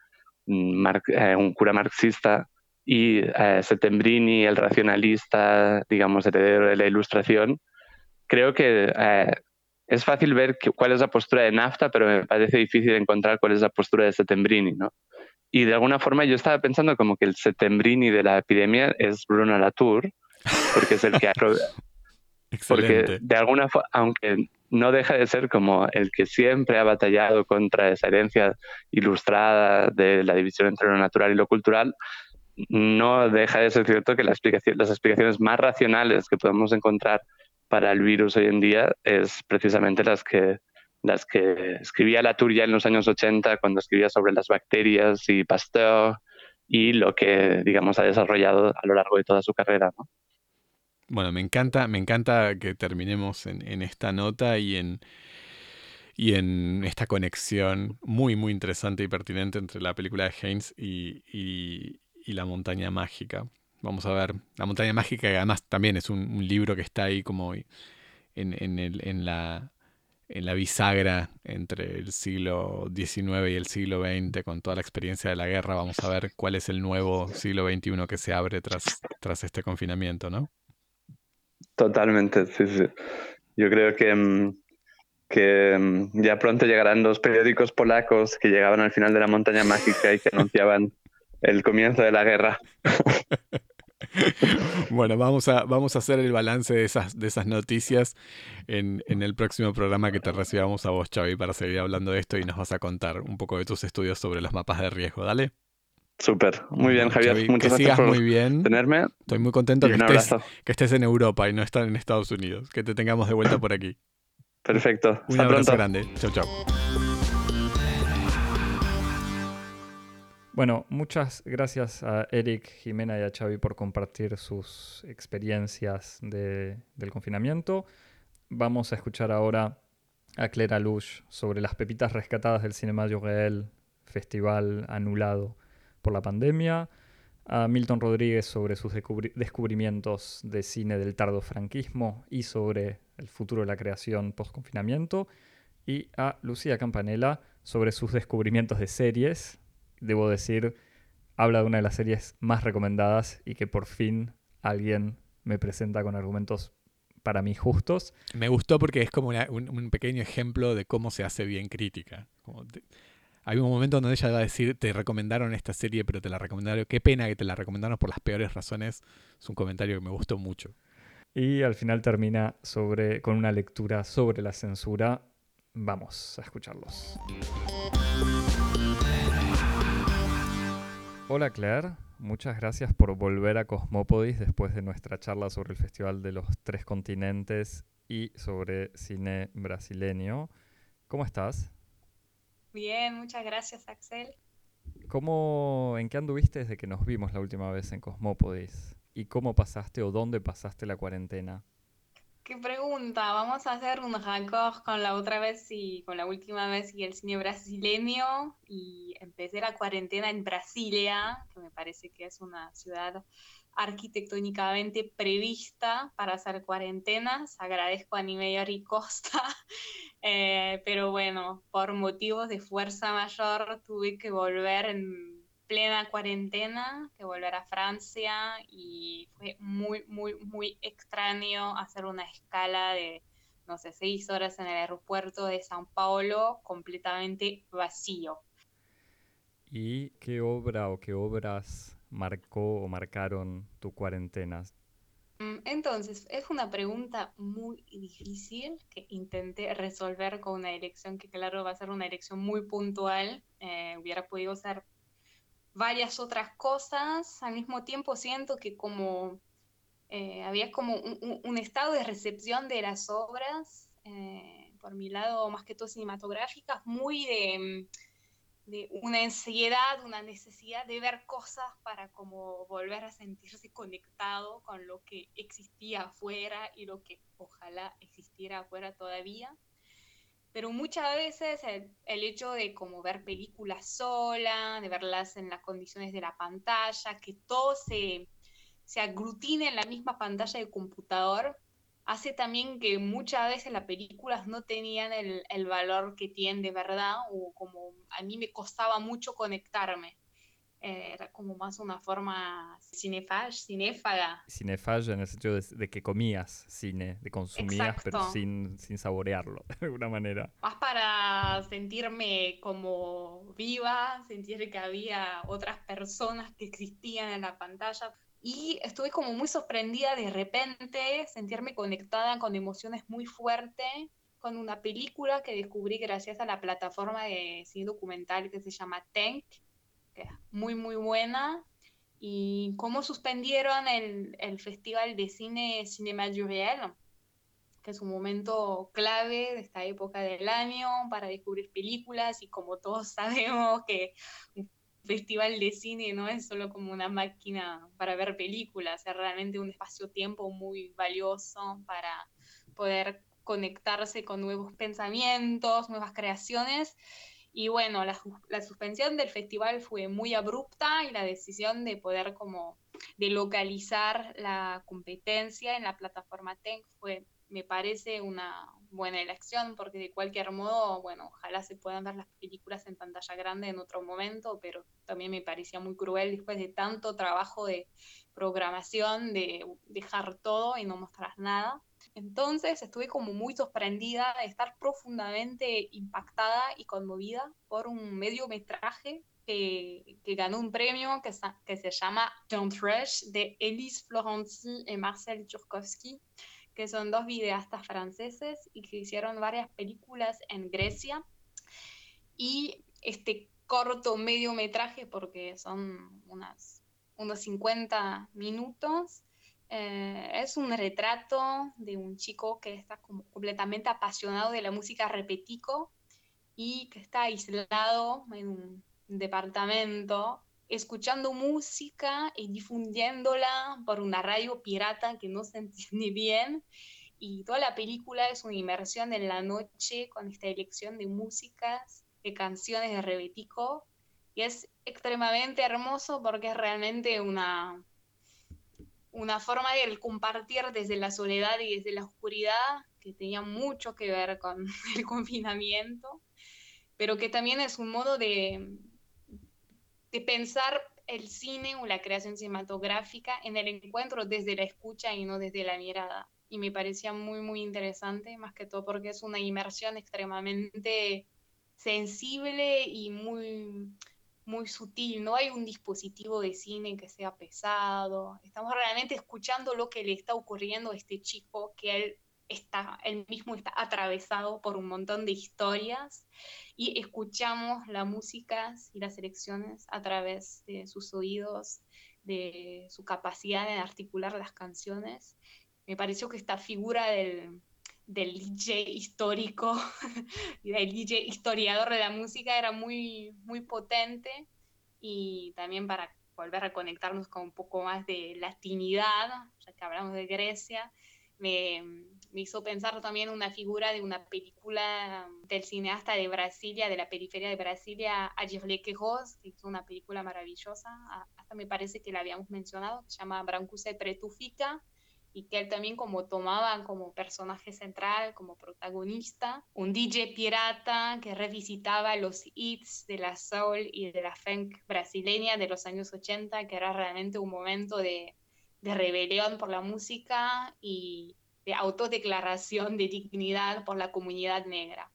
eh, un cura marxista, y eh, Settembrini, el racionalista, digamos, heredero de la ilustración, creo que eh, es fácil ver cuál es la postura de Nafta, pero me parece difícil encontrar cuál es la postura de Settembrini, ¿no? Y de alguna forma yo estaba pensando como que el Settembrini de la epidemia es Bruno Latour, porque es el que... porque de alguna forma, aunque no deja de ser como el que siempre ha batallado contra esa herencia ilustrada de la división entre lo natural y lo cultural, no deja de ser cierto que las explicaciones más racionales que podemos encontrar para el virus hoy en día es precisamente las que, las que escribía Latour ya en los años 80 cuando escribía sobre las bacterias y Pasteur y lo que, digamos, ha desarrollado a lo largo de toda su carrera. Bueno, me encanta, me encanta que terminemos en, esta nota y en, y en esta conexión muy, muy interesante y pertinente entre la película de Haynes y, la montaña mágica. Vamos a ver, la montaña mágica, además también es un, libro que está ahí como en, en, la, en la bisagra entre el siglo XIX y el siglo XX, con toda la experiencia de la guerra. Vamos a ver cuál es el nuevo siglo XXI que se abre tras este confinamiento, ¿no? Totalmente, sí, sí. Yo creo que, mm, que mm, ya pronto llegarán los periódicos polacos que llegaban al final de la montaña mágica y que anunciaban el comienzo de la guerra. Bueno, vamos a, vamos a hacer el balance de esas, de esas noticias en, en el próximo programa que te recibamos a vos, Xavi, para seguir hablando de esto y nos vas a contar un poco de tus estudios sobre los mapas de riesgo. Dale. Súper, muy bien Javier, muchas que gracias muy bien. tenerme. Estoy muy contento que estés, que estés, en Europa y no estar en Estados Unidos, que te tengamos de vuelta por aquí. Perfecto, un abrazo grande, chau chau. Bueno, muchas gracias a Eric, Jimena y a Xavi por compartir sus experiencias del confinamiento. Vamos a escuchar ahora a Clara Lush sobre las pepitas rescatadas del Cinema Real, festival anulado por la pandemia, a Milton Rodríguez sobre sus descubrimientos de cine del tardo franquismo y sobre el futuro de la creación post-confinamiento, y a Lucía Campanella sobre sus descubrimientos de series. Debo decir, habla de una de las series más recomendadas y que por fin alguien me presenta con argumentos para mí justos. Me gustó porque es como un, pequeño ejemplo de cómo se hace bien crítica. Hay un momento donde ella va a decir, te recomendaron esta serie, pero te la recomendaron. Qué pena que te la recomendaron por las peores razones. Es un comentario que me gustó mucho. Y al final termina sobre, con una lectura sobre la censura. Vamos a escucharlos. Hola Claire, muchas gracias por volver a Cosmópodis después de nuestra charla sobre el Festival de los Tres Continentes y sobre cine brasileño. ¿Cómo estás? Bien, muchas gracias, Axel. ¿Cómo, ¿En qué anduviste desde que nos vimos la última vez en Cosmópodis? ¿Y cómo pasaste o dónde pasaste la cuarentena? Qué pregunta. Vamos a hacer un record con la otra vez y con la última vez y el cine brasileño. Y empecé la cuarentena en Brasilia, que me parece que es una ciudad arquitectónicamente prevista para hacer cuarentenas. Agradezco a Nimeyer y Costa, eh, pero bueno, por motivos de fuerza mayor tuve que volver en plena cuarentena, que volver a Francia y fue muy, muy, muy extraño hacer una escala de, no sé, seis horas en el aeropuerto de San Paulo completamente vacío. ¿Y qué obra o qué obras marcó o marcaron tu cuarentena? Mm, entonces, es una pregunta muy difícil que intenté resolver con una elección que claro va a ser una elección muy puntual. Eh, hubiera podido ser varias otras cosas. Al mismo tiempo siento que como eh, había como un, estado de recepción de las obras, eh, por mi lado más que todo cinematográficas, muy de de una ansiedad, una necesidad de ver cosas para como volver a sentirse conectado con lo que existía afuera y lo que ojalá existiera afuera todavía. Pero muchas veces el, hecho de como ver películas sola, de verlas en las condiciones de la pantalla, que todo se, se aglutine en la misma pantalla de computador, hace también que muchas veces las películas no tenían el, el, valor que tienen de verdad, o como a mí me costaba mucho conectarme. Eh, era como más una forma cinefage, cinéfaga. Cinéfaga en el sentido de, que comías cine, de consumías, pero sin, sin saborearlo, de alguna manera. Más para sentirme como viva, sentir que había otras personas que existían en la pantalla y estuve como muy sorprendida de repente, sentirme conectada con emociones muy fuertes con una película que descubrí gracias a la plataforma de cine documental que se llama Tank, que es muy, muy buena, y cómo suspendieron el, el Festival de Cine Cinema du que es un momento clave de esta época del año para descubrir películas y como todos sabemos que un festival de cine no es solo como una máquina para ver películas, es realmente un espacio-tiempo muy valioso para poder conectarse con nuevos pensamientos, nuevas creaciones. Y bueno, la, la, suspensión del festival fue muy abrupta y la decisión de poder como de localizar la competencia en la plataforma TENC fue me parece una buena elección porque de cualquier modo, bueno, ojalá se puedan ver las películas en pantalla grande en otro momento, pero también me parecía muy cruel después de tanto trabajo de programación de dejar todo y no mostrar nada. Entonces estuve como muy sorprendida de estar profundamente impactada y conmovida por un mediometraje que, que, ganó un premio que, que se llama Don't Rush de Elise Florenzi y Marcel Tchurkovsky que son dos videastas franceses y que hicieron varias películas en Grecia. Y este corto mediometraje, porque son unas, unos 50 minutos, eh, es un retrato de un chico que está como completamente apasionado de la música repetico y que está aislado en un departamento escuchando música y difundiéndola por una radio pirata que no se entiende bien. Y toda la película es una inmersión en la noche con esta elección de músicas, de canciones de Rebetico. Y es extremadamente hermoso porque es realmente una, una forma de compartir desde la soledad y desde la oscuridad que tenía mucho que ver con el confinamiento, pero que también es un modo de, de pensar el cine o la creación cinematográfica en el encuentro desde la escucha y no desde la mirada. Y me parecía muy, muy interesante, más que todo porque es una inmersión extremadamente sensible y muy, muy sutil. No hay un dispositivo de cine que sea pesado. Estamos realmente escuchando lo que le está ocurriendo a este chico, que él está, él mismo está atravesado por un montón de historias y escuchamos la música y las elecciones a través de sus oídos, de su capacidad de articular las canciones. Me pareció que esta figura del, del DJ histórico y del DJ historiador de la música era muy, muy potente y también para volver a conectarnos con un poco más de latinidad, ya que hablamos de Grecia, me, me hizo pensar también una figura de una película del cineasta de Brasilia, de la periferia de Brasilia, Agirle Queiroz, que es una película maravillosa, hasta me parece que la habíamos mencionado, que se llama Brancusa Pretufica, y que él también como tomaba como personaje central, como protagonista, un DJ pirata que revisitaba los hits de la soul y de la funk brasileña de los años 80, que era realmente un momento de, de rebelión por la música y, de autodeclaración de dignidad por la comunidad negra.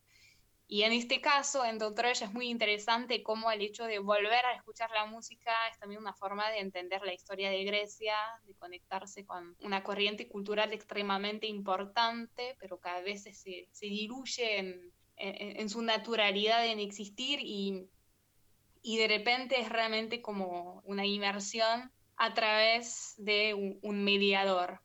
Y en este caso, en Doctor es muy interesante cómo el hecho de volver a escuchar la música es también una forma de entender la historia de Grecia, de conectarse con una corriente cultural extremadamente importante, pero que a veces se, se diluye en, su naturalidad en existir y, y de repente es realmente como una inmersión a través de un mediador.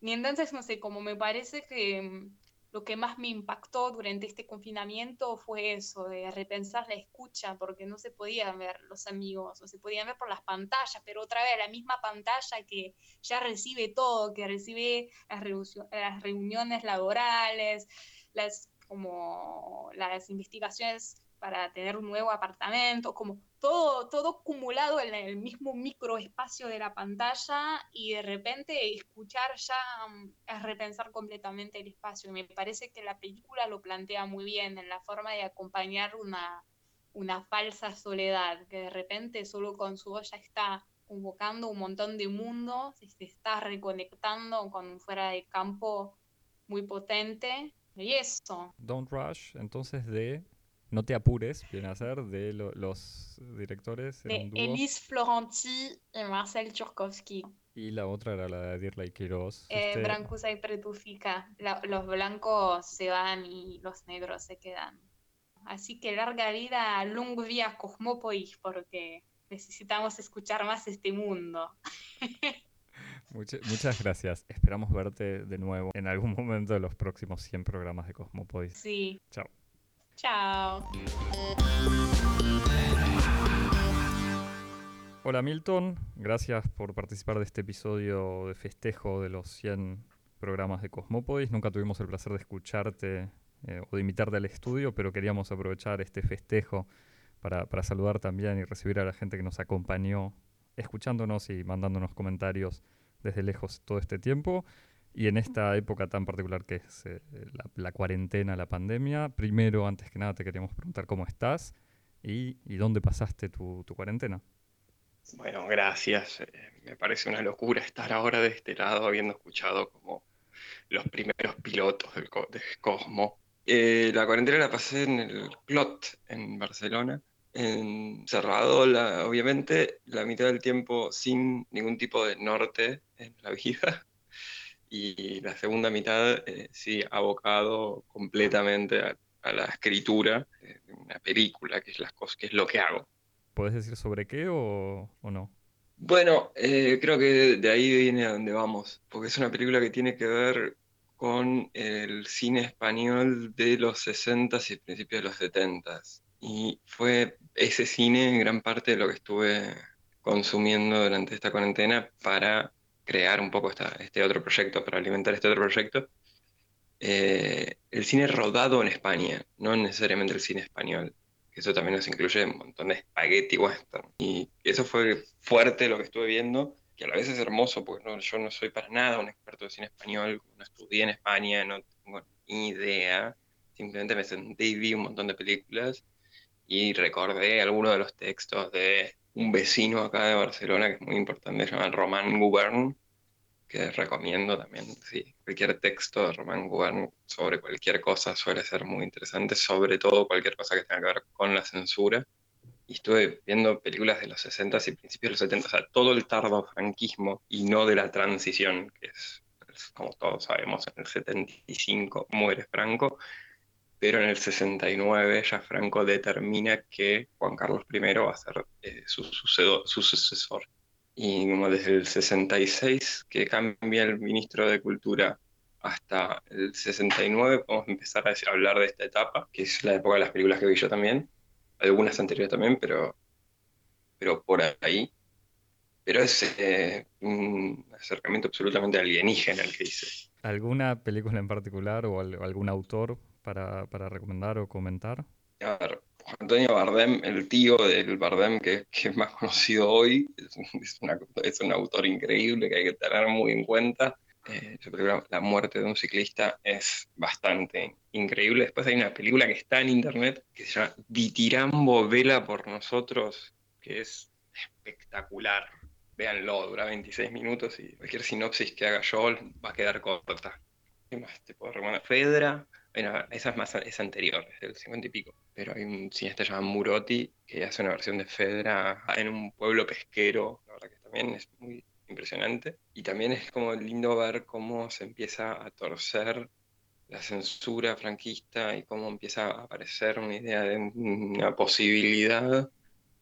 Y entonces, no sé, como me parece que mm, lo que más me impactó durante este confinamiento fue eso, de repensar la escucha, porque no se podían ver los amigos, o se podían ver por las pantallas, pero otra vez la misma pantalla que ya recibe todo, que recibe las, las reuniones laborales, las, como las investigaciones para tener un nuevo apartamento, como todo, todo acumulado en el mismo microespacio de la pantalla y de repente escuchar ya mm, es repensar completamente el espacio. Y me parece que la película lo plantea muy bien en la forma de acompañar una, una falsa soledad, que de repente solo con su olla está convocando un montón de mundos y se está reconectando con fuera de campo muy potente. Y eso. Don't Rush, entonces de no te apures, viene a ser, de los directores. De Elise Florenti y Marcel Tchurkovsky. Y la otra era la de Dirley Quiroz. Eh, Brancusa y Pretufica. los blancos se van y los negros se quedan. Así que larga vida a Lung Via Cosmopolis porque necesitamos escuchar más este mundo. muchas gracias. Esperamos verte de nuevo en algún momento de los próximos 100 programas de Cosmopolis. Sí. Chao. Chao. Hola Milton, gracias por participar de este episodio de festejo de los 100 programas de Cosmopodis. Nunca tuvimos el placer de escucharte eh, o de invitarte al estudio, pero queríamos aprovechar este festejo para, saludar también y recibir a la gente que nos acompañó escuchándonos y mandándonos comentarios desde lejos todo este tiempo. Y en esta época tan particular que es eh, la, cuarentena, la pandemia, primero, antes que nada, te queríamos preguntar cómo estás y, dónde pasaste tu cuarentena. Bueno, gracias. Eh, me parece una locura estar ahora de este lado habiendo escuchado como los primeros pilotos del, Cosmo. Eh, la cuarentena la pasé en el Clot, en Barcelona, encerrado, obviamente, la mitad del tiempo sin ningún tipo de norte en la vida. Y la segunda mitad, eh, sí, abocado completamente a, la escritura de una película, que es, las cosas, que es lo que hago. ¿Puedes decir sobre qué o, no? Bueno, eh, creo que de ahí viene a donde vamos, porque es una película que tiene que ver con el cine español de los 60s y principios de los 70s. Y fue ese cine en gran parte de lo que estuve consumiendo durante esta cuarentena para crear un poco este otro proyecto, para alimentar este otro proyecto. Eh, el cine rodado en España, no necesariamente el cine español eso también nos incluye un montón de spaghetti western. Y eso fue fuerte lo que estuve viendo, que a la vez es hermoso, porque yo no soy para nada un experto de cine español, no estudié en España, no tengo ni idea. Simplemente me senté y vi un montón de películas y recordé algunos de los textos de un vecino acá de Barcelona que es muy importante, se llama Román Gubern, que recomiendo también. Sí, cualquier texto de Román Gubern sobre cualquier cosa suele ser muy interesante, sobre todo cualquier cosa que tenga que ver con la censura. Y estuve viendo películas de los 60 y principios de los 70, o sea, todo el tardo franquismo y no de la transición, que es, como todos sabemos, en el 75 muere Franco, pero en el 69 ya Franco determina que Juan Carlos I va a ser eh, su, su sucesor y como desde el 66 que cambia el ministro de Cultura hasta el 69 podemos empezar a hablar de esta etapa, que es la época de las películas que vi yo también, algunas anteriores también, pero, pero por ahí. Pero es eh, un acercamiento absolutamente alienígena el que hice. ¿Alguna película en particular o algún autor para, para recomendar o comentar? A ver, Antonio Bardem, el tío del Bardem que, es más conocido hoy, es, un autor increíble que hay que tener muy en cuenta. Eh, la muerte de un ciclista es bastante increíble. Después hay una película que está en internet que se llama Ditirambo Vela por nosotros, que es espectacular. Véanlo, dura 26 minutos y cualquier sinopsis que haga yo va a quedar corta. ¿Qué más te puedo recomendar? Fedra, esa es más es anterior, es del 50 y pico. Pero hay un cineasta llamado Murotti que hace una versión de Fedra en un pueblo pesquero, la verdad que también es muy impresionante. Y también es como lindo ver cómo se empieza a torcer la censura franquista y cómo empieza a aparecer una idea de una posibilidad,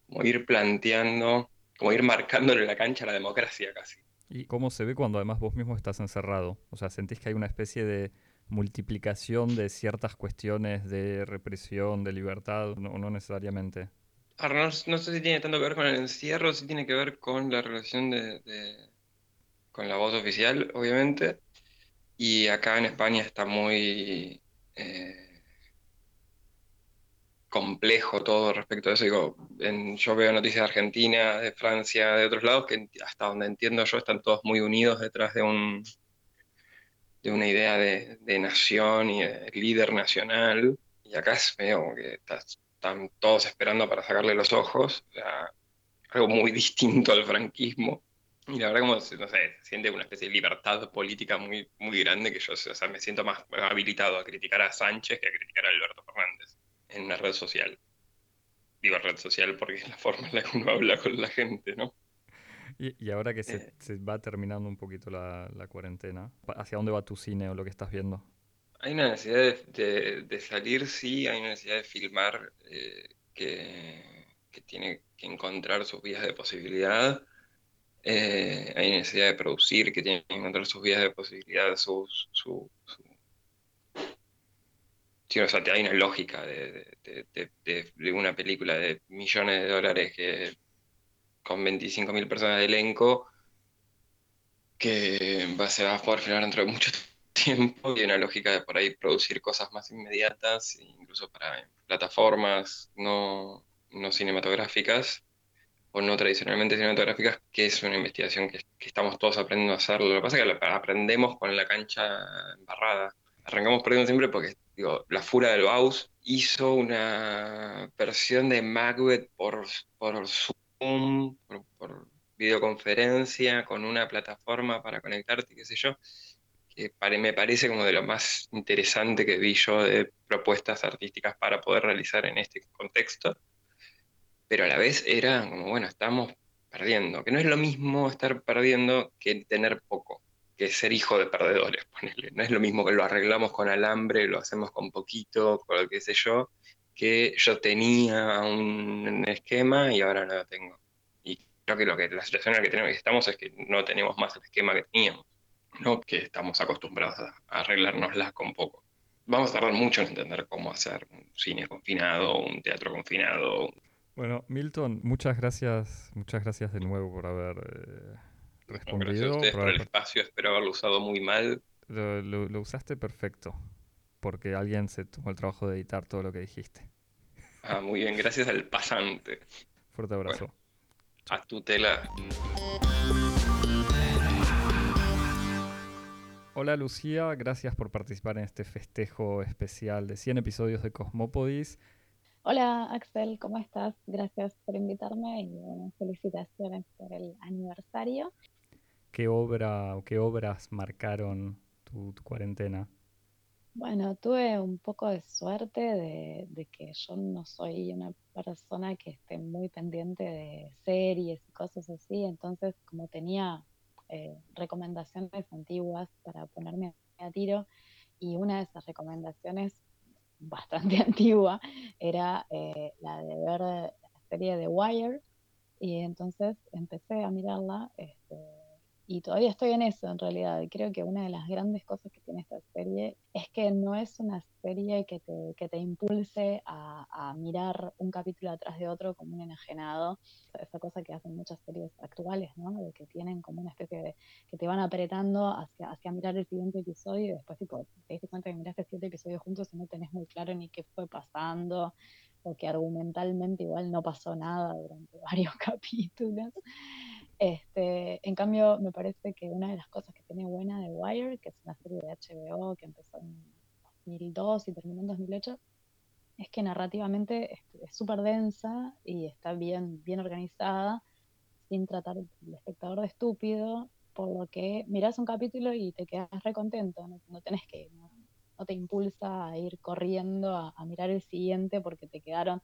como ir planteando, como ir marcándole la cancha a la democracia casi. ¿Y cómo se ve cuando además vos mismo estás encerrado? O sea, ¿sentís que hay una especie de multiplicación de ciertas cuestiones de represión, de libertad, no, no necesariamente. Ahora, no, sé si tiene tanto que ver con el encierro, si tiene que ver con la relación de, con la voz oficial, obviamente. Y acá en España está muy eh, complejo todo respecto a eso. Digo, yo veo noticias de Argentina, de Francia, de otros lados, que hasta donde entiendo yo están todos muy unidos detrás de un, de una idea de, nación y de líder nacional. Y acá es medio que están todos esperando para sacarle los ojos. algo muy distinto al franquismo. Y la verdad, como, se siente una especie de libertad política muy, muy grande que yo sea, me siento más habilitado a criticar a Sánchez que a criticar a Alberto Fernández en una red social. Digo red social porque es la forma en la que uno habla con la gente, ¿no? Y, ahora que se, va terminando un poquito la, cuarentena, ¿hacia dónde va tu cine o lo que estás viendo? Hay una necesidad de, salir, sí, hay una necesidad de filmar que, que tiene que encontrar sus vías de posibilidad eh, hay necesidad de producir, que tienen que encontrar sus vías de posibilidad, su, su, Sí, o sea, hay una lógica de, una película de millones de dólares que con 25.000 personas de elenco que va, se va a poder filmar dentro de mucho tiempo y una lógica de por ahí producir cosas más inmediatas, incluso para plataformas no, no cinematográficas o no tradicionalmente cinematográficas, que es una investigación que, estamos todos aprendiendo a hacer. Lo que pasa es que aprendemos con la cancha embarrada. Arrancamos perdiendo siempre porque, digo, la Fura del Baus hizo una versión de Macbeth por, por Zoom, por, videoconferencia, con una plataforma para conectarte, qué sé yo, que me parece como de lo más interesante que vi yo de propuestas artísticas para poder realizar en este contexto pero a la vez era como, bueno, estamos perdiendo, que no es lo mismo estar perdiendo que tener poco, que ser hijo de perdedores, ponele. No es lo mismo que lo arreglamos con alambre, lo hacemos con poquito, con lo que sé yo, que yo tenía un esquema y ahora no lo tengo. Y creo que, lo que la situación en la que, tenemos, estamos es que no tenemos más el esquema que teníamos, no que estamos acostumbrados a arreglárnoslas con poco. Vamos a tardar mucho en entender cómo hacer un cine confinado, un teatro confinado, bueno, Milton, muchas gracias, muchas gracias de nuevo por haber eh, respondido. Gracias a por, el espacio, espero haberlo usado muy mal. Lo, usaste perfecto, porque alguien se tomó el trabajo de editar todo lo que dijiste. Ah, muy bien, gracias al pasante. Fuerte abrazo. a tu tela. Hola Lucía, gracias por participar en este festejo especial de 100 episodios de Cosmópodis. Hola Axel, ¿cómo estás? Gracias por invitarme y felicitaciones por el aniversario. ¿Qué obra o qué obras marcaron tu, cuarentena? Bueno, tuve un poco de suerte de, que yo no soy una persona que esté muy pendiente de series y cosas así, entonces como tenía eh, recomendaciones antiguas para ponerme a tiro y una de esas recomendaciones bastante antigua, era eh, la de ver la serie de Wire, y entonces empecé a mirarla, este, y todavía estoy en eso en realidad. Creo que una de las grandes cosas que tiene esta serie es que no es una serie que te, que te impulse a, mirar un capítulo atrás de otro como un enajenado. Esa cosa que hacen muchas series actuales, ¿no? De que tienen como una especie de. que te van apretando hacia, hacia mirar el siguiente episodio y después, tipo, te diste cuenta que miraste siete episodios juntos y no tenés muy claro ni qué fue pasando porque argumentalmente igual no pasó nada durante varios capítulos. Este, en cambio, me parece que una de las cosas que tiene buena de Wire, que es una serie de HBO que empezó en 2002 y terminó en 2008, es que narrativamente es súper densa y está bien, bien organizada, sin tratar al espectador de estúpido, por lo que miras un capítulo y te quedas recontento, no, no tenés que, no te impulsa a ir corriendo a, mirar el siguiente porque te quedaron,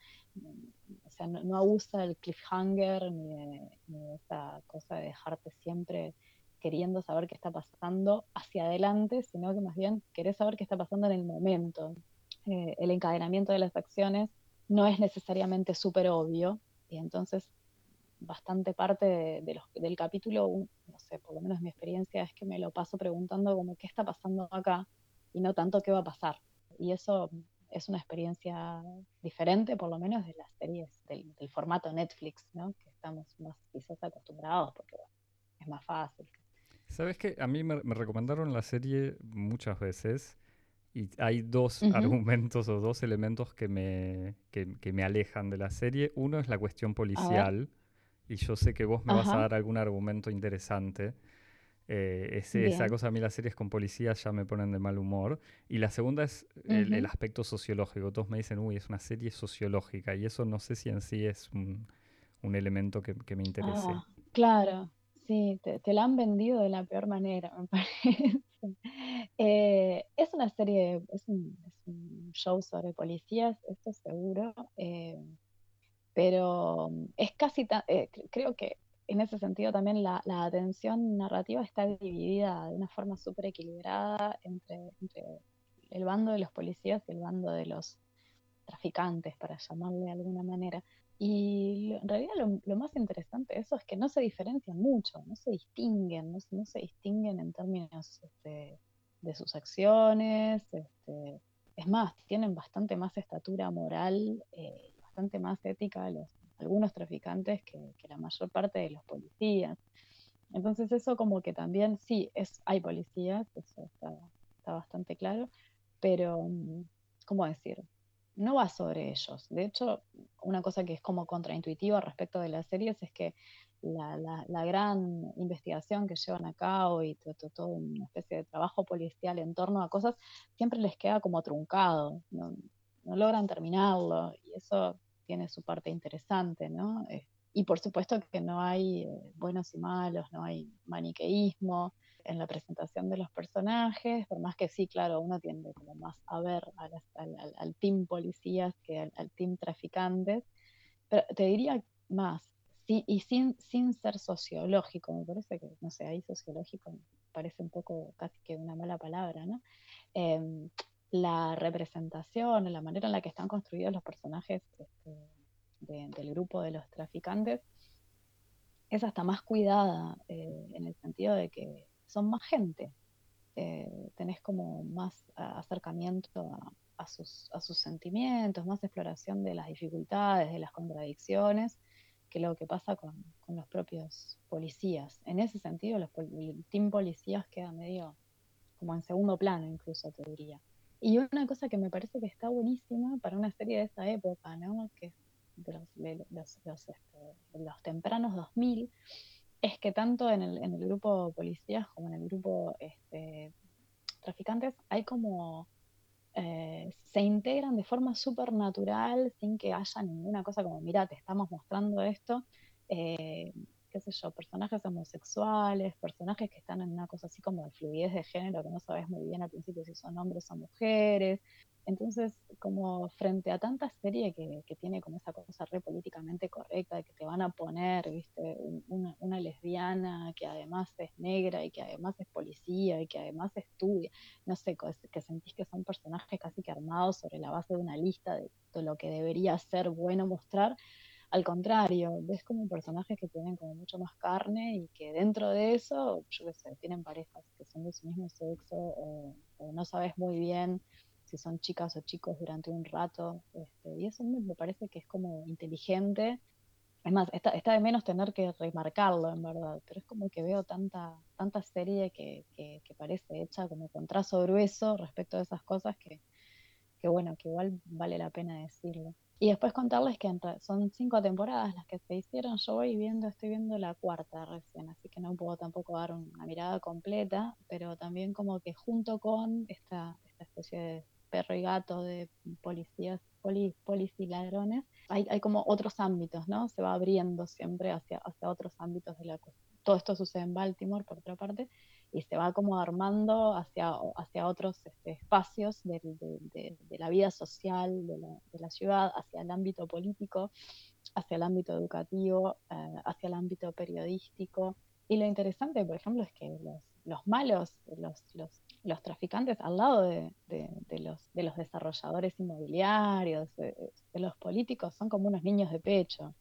sea, no, abusa el cliffhanger ni, esa cosa de dejarte siempre queriendo saber qué está pasando hacia adelante, sino que más bien querés saber qué está pasando en el momento. Eh, el encadenamiento de las acciones no es necesariamente súper obvio y entonces bastante parte de, los, del capítulo, no sé, por lo menos mi experiencia es que me lo paso preguntando como qué está pasando acá y no tanto qué va a pasar. Y eso es una experiencia diferente, por lo menos, de las series del, formato Netflix, ¿no? Que estamos más quizás acostumbrados porque es más fácil. ¿Sabes qué? A mí me, recomendaron la serie muchas veces y hay dos argumentos o dos elementos que me, que, me alejan de la serie. Uno es la cuestión policial y yo sé que vos me vas a dar algún argumento interesante. Eh, esa cosa a mí las series con policías ya me ponen de mal humor. Y la segunda es el, aspecto sociológico. Todos me dicen, uy, es una serie sociológica. Y eso no sé si en sí es un, elemento que, me interese. Ah, claro, sí, te, la han vendido de la peor manera, me parece. Eh, es una serie, es un, show sobre policías, esto seguro. Eh, pero es casi tan, creo que en ese sentido también la, atención narrativa está dividida de una forma súper equilibrada entre, el bando de los policías y el bando de los traficantes, para llamarle de alguna manera. Y en realidad lo, más interesante de eso es que no se diferencian mucho, no se distinguen, no, se distinguen en términos este, de sus acciones. Este, es más, tienen bastante más estatura moral, eh, bastante más ética los, algunos traficantes que, la mayor parte de los policías. Entonces eso como que también, sí, es, hay policías, eso está, está bastante claro, pero, mm, ¿cómo decir? No va sobre ellos. De hecho, una cosa que es como contraintuitiva respecto de las series es que la, la, gran investigación que llevan a cabo y todo, todo, una especie de trabajo policial en torno a cosas siempre les queda como truncado, no, no logran terminarlo y eso tiene su parte interesante, ¿no? Eh, y por supuesto que no hay eh, buenos y malos, no hay maniqueísmo en la presentación de los personajes, por más que sí, claro, uno tiende más a ver al, team policías que al, team traficantes, pero te diría más, sí, y sin, sin ser sociológico, me parece que, no sé, ahí sociológico parece un poco casi que una mala palabra, ¿no? Em, la representación, la manera en la que están construidos los personajes este, del grupo de los traficantes es hasta más cuidada eh, en el sentido de que son más gente. Eh, tenés como más acercamiento a, sus, sentimientos, más exploración de las dificultades, de las contradicciones, que lo que pasa con, los propios policías. En ese sentido, el team policías queda medio como en segundo plano, incluso te diría. Y una cosa que me parece que está buenísima para una serie de esa época, ¿no? que es de los, los, este, los, tempranos 2000, es que tanto en el, en el grupo policías como en el grupo este, traficantes hay como eh, se integran de forma súper natural sin que haya ninguna cosa como, mira, te estamos mostrando esto. Eh, qué sé yo, personajes homosexuales, personajes que están en una cosa así como de fluidez de género, que no sabes muy bien al principio si son hombres o mujeres. Entonces, como frente a tanta serie que, que tiene como esa cosa re políticamente correcta, de que te van a poner, viste, una, una, lesbiana que además es negra y que además es policía y que además estudia, no sé, que sentís que son personajes casi que armados sobre la base de una lista de, de lo que debería ser bueno mostrar, al contrario, ves como personajes que tienen como mucho más carne y que dentro de eso, yo qué sé, tienen parejas que son de su mismo sexo o, no sabes muy bien si son chicas o chicos durante un rato. Este, y eso me, parece que es como inteligente. Es más, está, está, de menos tener que remarcarlo, en verdad, pero es como que veo tanta, tanta serie que, que, que parece hecha como con trazo grueso respecto a esas cosas que, que bueno, que igual vale la pena decirlo. Y después contarles que son cinco temporadas las que se hicieron. Yo voy viendo, estoy viendo la cuarta recién, así que no puedo tampoco dar una mirada completa, pero también como que junto con esta, esta especie de perro y gato de policías, poli, y ladrones, hay, hay como otros ámbitos, ¿no? Se va abriendo siempre hacia, hacia otros ámbitos de la Todo esto sucede en Baltimore, por otra parte, y se va como armando hacia, hacia otros este, espacios de, la vida social de la, ciudad, hacia el ámbito político, hacia el ámbito educativo, eh, hacia el ámbito periodístico. Y lo interesante, por ejemplo, es que los, malos, los, los, traficantes al lado de, los, de los desarrolladores inmobiliarios, de los políticos, son como unos niños de pecho.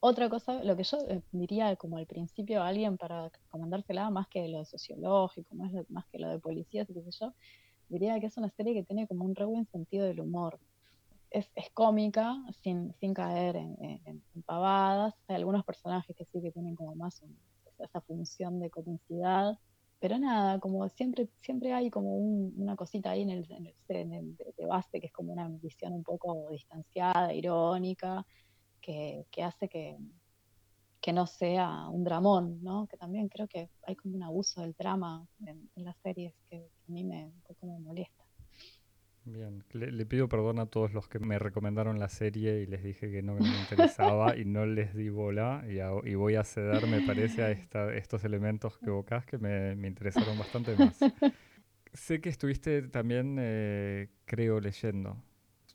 Otra cosa, lo que yo eh, diría como al principio a alguien para comentársela, más que lo sociológico, más, que lo de policías qué sé yo, diría que es una serie que tiene como un re buen sentido del humor. Es, es cómica, sin, sin caer en, en, pavadas. Hay algunos personajes que sí que tienen como más esa función de comicidad. Pero nada, como siempre, siempre hay como una cosita ahí en el, en el, de base que es como una visión un poco distanciada, irónica que, hace que, que, no sea un dramón, ¿no? Que también creo que hay como un abuso del drama en, las series que, a mí me, me molesta. Bien, le, pido perdón a todos los que me recomendaron la serie y les dije que no me interesaba y no les di bola y, voy a ceder, me parece, a esta, estos elementos que evocás que me, me interesaron bastante más. sé que estuviste también, eh, creo, leyendo.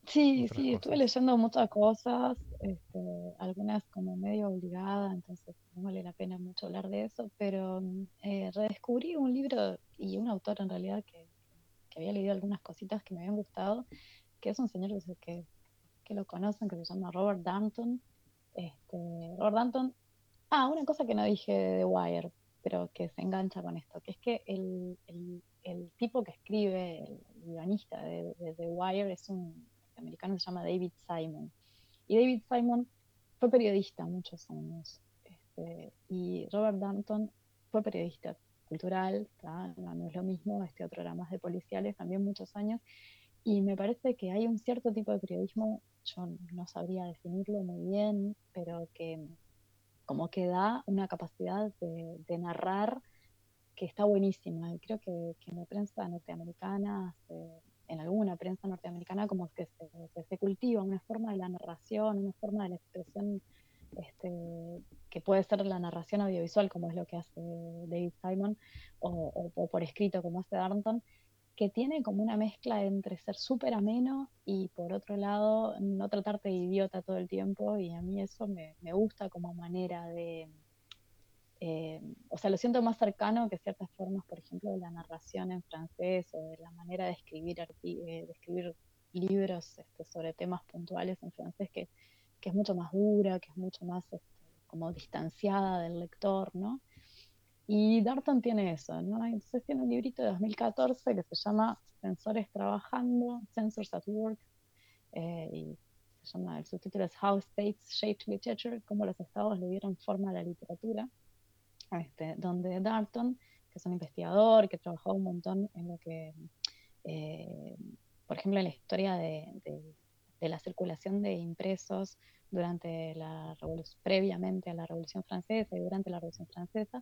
Sí, sí, estuve leyendo muchas cosas. Este, algunas como medio obligada, entonces no vale la pena mucho hablar de eso, pero eh, redescubrí un libro y un autor en realidad que, que, había leído algunas cositas que me habían gustado, que es un señor que, que lo conocen, que se llama Robert Danton. Este, Robert Danton, ah, una cosa que no dije de The Wire, pero que se engancha con esto, que es que el, el, el tipo que escribe, el guionista de, de The Wire es un americano, se llama David Simon y David Simon fue periodista muchos años. Este, y Robert Danton fue periodista cultural, no, es lo mismo, este otro era más de policiales, también muchos años. Y me parece que hay un cierto tipo de periodismo, yo no sabría definirlo muy bien, pero que como que da una capacidad de, narrar que está buenísima. Y creo que, que en la prensa norteamericana en alguna prensa norteamericana como que se, se, cultiva una forma de la narración, una forma de la expresión este, que puede ser la narración audiovisual, como es lo que hace David Simon, o, por escrito, como hace Darnton, que tiene como una mezcla entre ser súper ameno y por otro lado no tratarte de idiota todo el tiempo, y a mí eso me, me gusta como manera de, eh, o sea, lo siento más cercano que ciertas formas, por ejemplo, de la narración en francés o de la manera de escribir, eh, de escribir libros este, sobre temas puntuales en francés, que, que, es mucho más dura, que es mucho más este, como distanciada del lector, ¿no? Y Darton tiene eso, ¿no? Entonces tiene un librito de 2014 que se llama Sensores Trabajando, Sensors at Work, eh, y se llama, el subtítulo es How States Shaped Literature, cómo los estados le dieron forma a la literatura. Este, donde Darton, que es un investigador, que trabajó un montón en lo que, eh, por ejemplo, en la historia de, la circulación de impresos durante la previamente a la Revolución Francesa y durante la Revolución Francesa,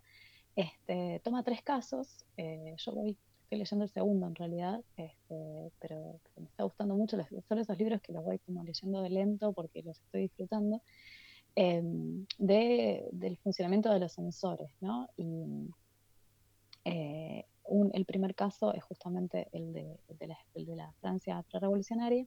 este, toma tres casos. Eh, yo voy, estoy leyendo el segundo en realidad, este, pero, me está gustando mucho. Son esos libros que los voy como leyendo de lento porque los estoy disfrutando. Em, de, del funcionamiento de los sensores, ¿no? Y eh, el primer caso es justamente el de, la, Francia prerevolucionaria.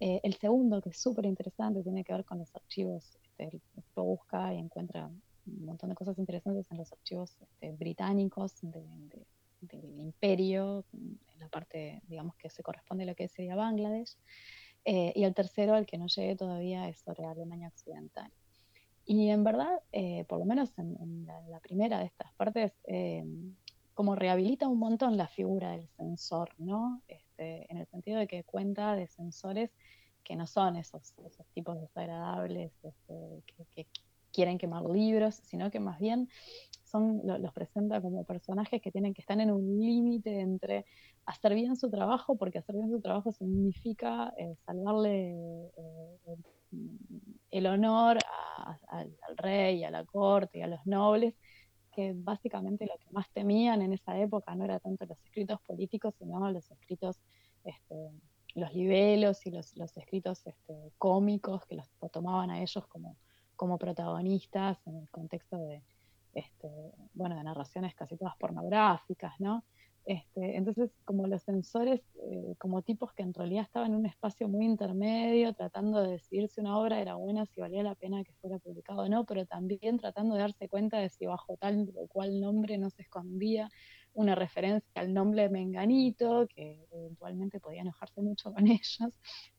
Eh, el segundo, que es súper interesante, tiene que ver con los archivos. Este, el busca y encuentra un montón de cosas interesantes en los archivos este, británicos del imperio, en la parte, digamos, que se corresponde a lo que sería Bangladesh. Eh, y el tercero, el que no llegué todavía, es sobre Alemania Occidental. Y en verdad, eh, por lo menos en, la, primera de estas partes, eh, como rehabilita un montón la figura del sensor, ¿no? Este, en el sentido de que cuenta de sensores que no son esos, esos tipos desagradables este, que, quieren quemar libros, sino que más bien son, los presenta como personajes que tienen que estar en un límite entre hacer bien su trabajo, porque hacer bien su trabajo significa eh, salvarle el honor al rey, a la corte y a los nobles, que básicamente lo que más temían en esa época no era tanto los escritos políticos, sino los escritos, este, los libelos y los, escritos este, cómicos que los tomaban a ellos como, como protagonistas en el contexto de, este, bueno, de narraciones casi todas pornográficas, ¿no? Este, entonces, como los sensores, eh, como tipos que en realidad estaban en un espacio muy intermedio, tratando de decidir si una obra era buena, si valía la pena que fuera publicado o no, pero también tratando de darse cuenta de si bajo tal o cual nombre no se escondía una referencia al nombre de Menganito, que eventualmente podía enojarse mucho con ellos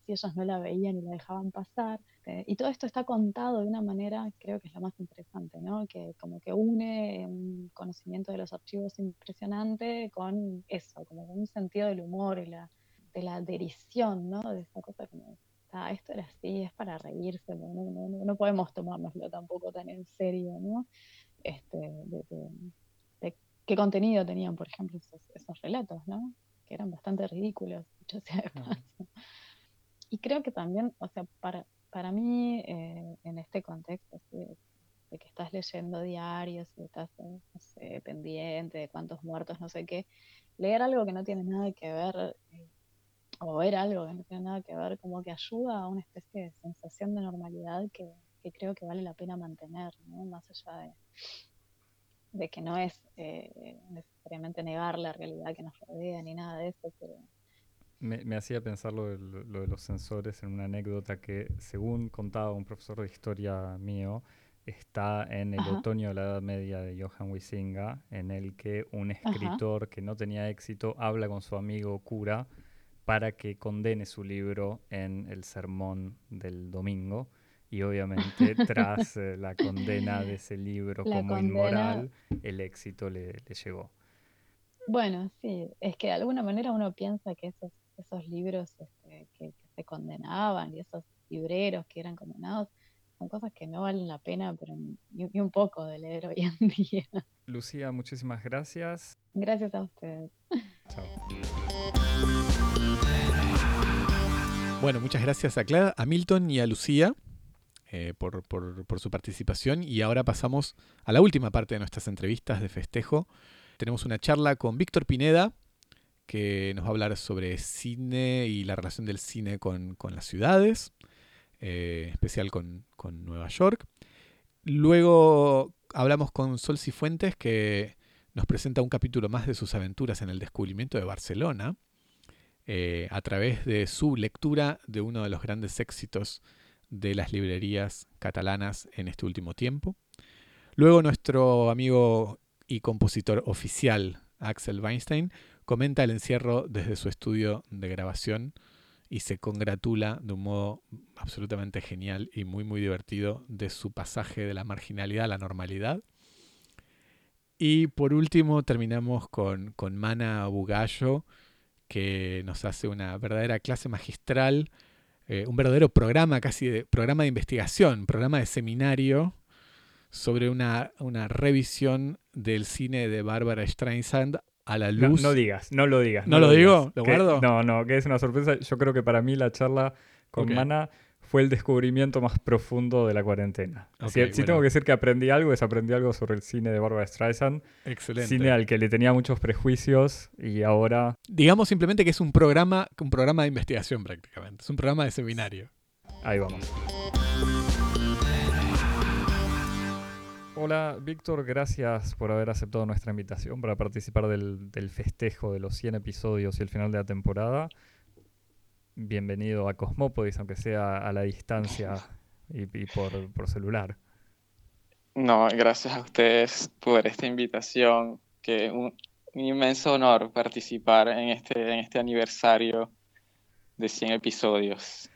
si ellos no la veían y la dejaban pasar. Eh, y todo esto está contado de una manera, creo que es lo más interesante, ¿no? Que como que une un conocimiento de los archivos impresionante con eso, como un sentido del humor y la, de la derición, ¿no? De esa cosa como, ah, esto era así, es para reírse, no, no, no, podemos tomárnoslo tampoco tan en serio, ¿no? Este, de, qué contenido tenían, por ejemplo, esos, esos relatos, ¿no? Que eran bastante ridículos, dicho sea de paso. Y creo que también, o sea, para, para mí, eh, en este contexto de, que estás leyendo diarios y estás, no sé, pendiente de cuántos muertos, no sé qué, leer algo que no tiene nada que ver, eh, o ver algo que no tiene nada que ver, como que ayuda a una especie de sensación de normalidad que, creo que vale la pena mantener, ¿no? Más allá de, que no es eh, necesariamente negar la realidad que nos rodea ni nada de eso, pero Me, hacía pensar lo de, lo de, los sensores en una anécdota que, según contaba un profesor de historia mío, está en el otoño de la Edad Media de Johann Huizinga, en el que un escritor que no tenía éxito habla con su amigo cura para que condene su libro en el sermón del domingo. Y obviamente tras eh, la condena de ese libro como inmoral, el éxito le, llegó. Bueno, sí, es que de alguna manera uno piensa que esos, esos libros este, que, se condenaban y esos libreros que eran condenados son cosas que no valen la pena, pero y, un poco de leer hoy en día. Lucía, muchísimas gracias. Gracias a ustedes. Chao. Bueno, muchas gracias a Clara, a Milton y a Lucía eh, por, su participación. Y ahora pasamos a la última parte de nuestras entrevistas de festejo. Tenemos una charla con Víctor Pineda, que nos va a hablar sobre cine y la relación del cine con las ciudades. Eh, especial con, Nueva York. Luego hablamos con Sol Cifuentes, que nos presenta un capítulo más de sus aventuras en el descubrimiento de Barcelona, eh, a través de su lectura de uno de los grandes éxitos de las librerías catalanas en este último tiempo. Luego nuestro amigo y compositor oficial, Axel Weinstein, comenta el encierro desde su estudio de grabación y se congratula de un modo absolutamente genial y muy muy divertido de su pasaje de la marginalidad a la normalidad. Y por último terminamos con, con Mana Bugallo, que nos hace una verdadera clase magistral, eh, un verdadero programa casi de programa de investigación, programa de seminario sobre una, una revisión del cine de Barbara Streisand a la luz. No, digas, no lo digas. ¿No, lo, digo? ¿Lo guardo? No, no, que es una sorpresa. Yo creo que para mí la charla con Mana fue el descubrimiento más profundo de la cuarentena. si tengo que decir que aprendí algo, es aprendí algo sobre el cine de Barbara Streisand. Excelente. Cine al que le tenía muchos prejuicios y ahora... Digamos simplemente que es un programa, un programa de investigación prácticamente. Es un programa de seminario. Ahí vamos. Hola, Víctor, gracias por haber aceptado nuestra invitación para participar del, festejo de los 100 episodios y el final de la temporada. Bienvenido a Cosmópodis, aunque sea a la distancia y, por, celular. No, gracias a ustedes por esta invitación, que un, un inmenso honor participar en este, en este aniversario de 100 episodios.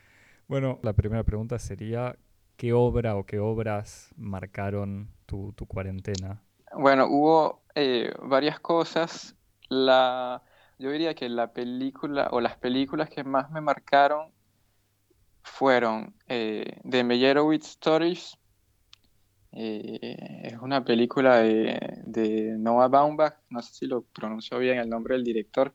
Bueno, la primera pregunta sería, ¿qué obra o qué obras marcaron tu, cuarentena? Bueno, hubo eh, varias cosas. La, yo diría que la película o las películas que más me marcaron fueron eh, The Meyerowitz Stories. Eh, es una película de, Noah Baumbach, no sé si lo pronunció bien el nombre del director.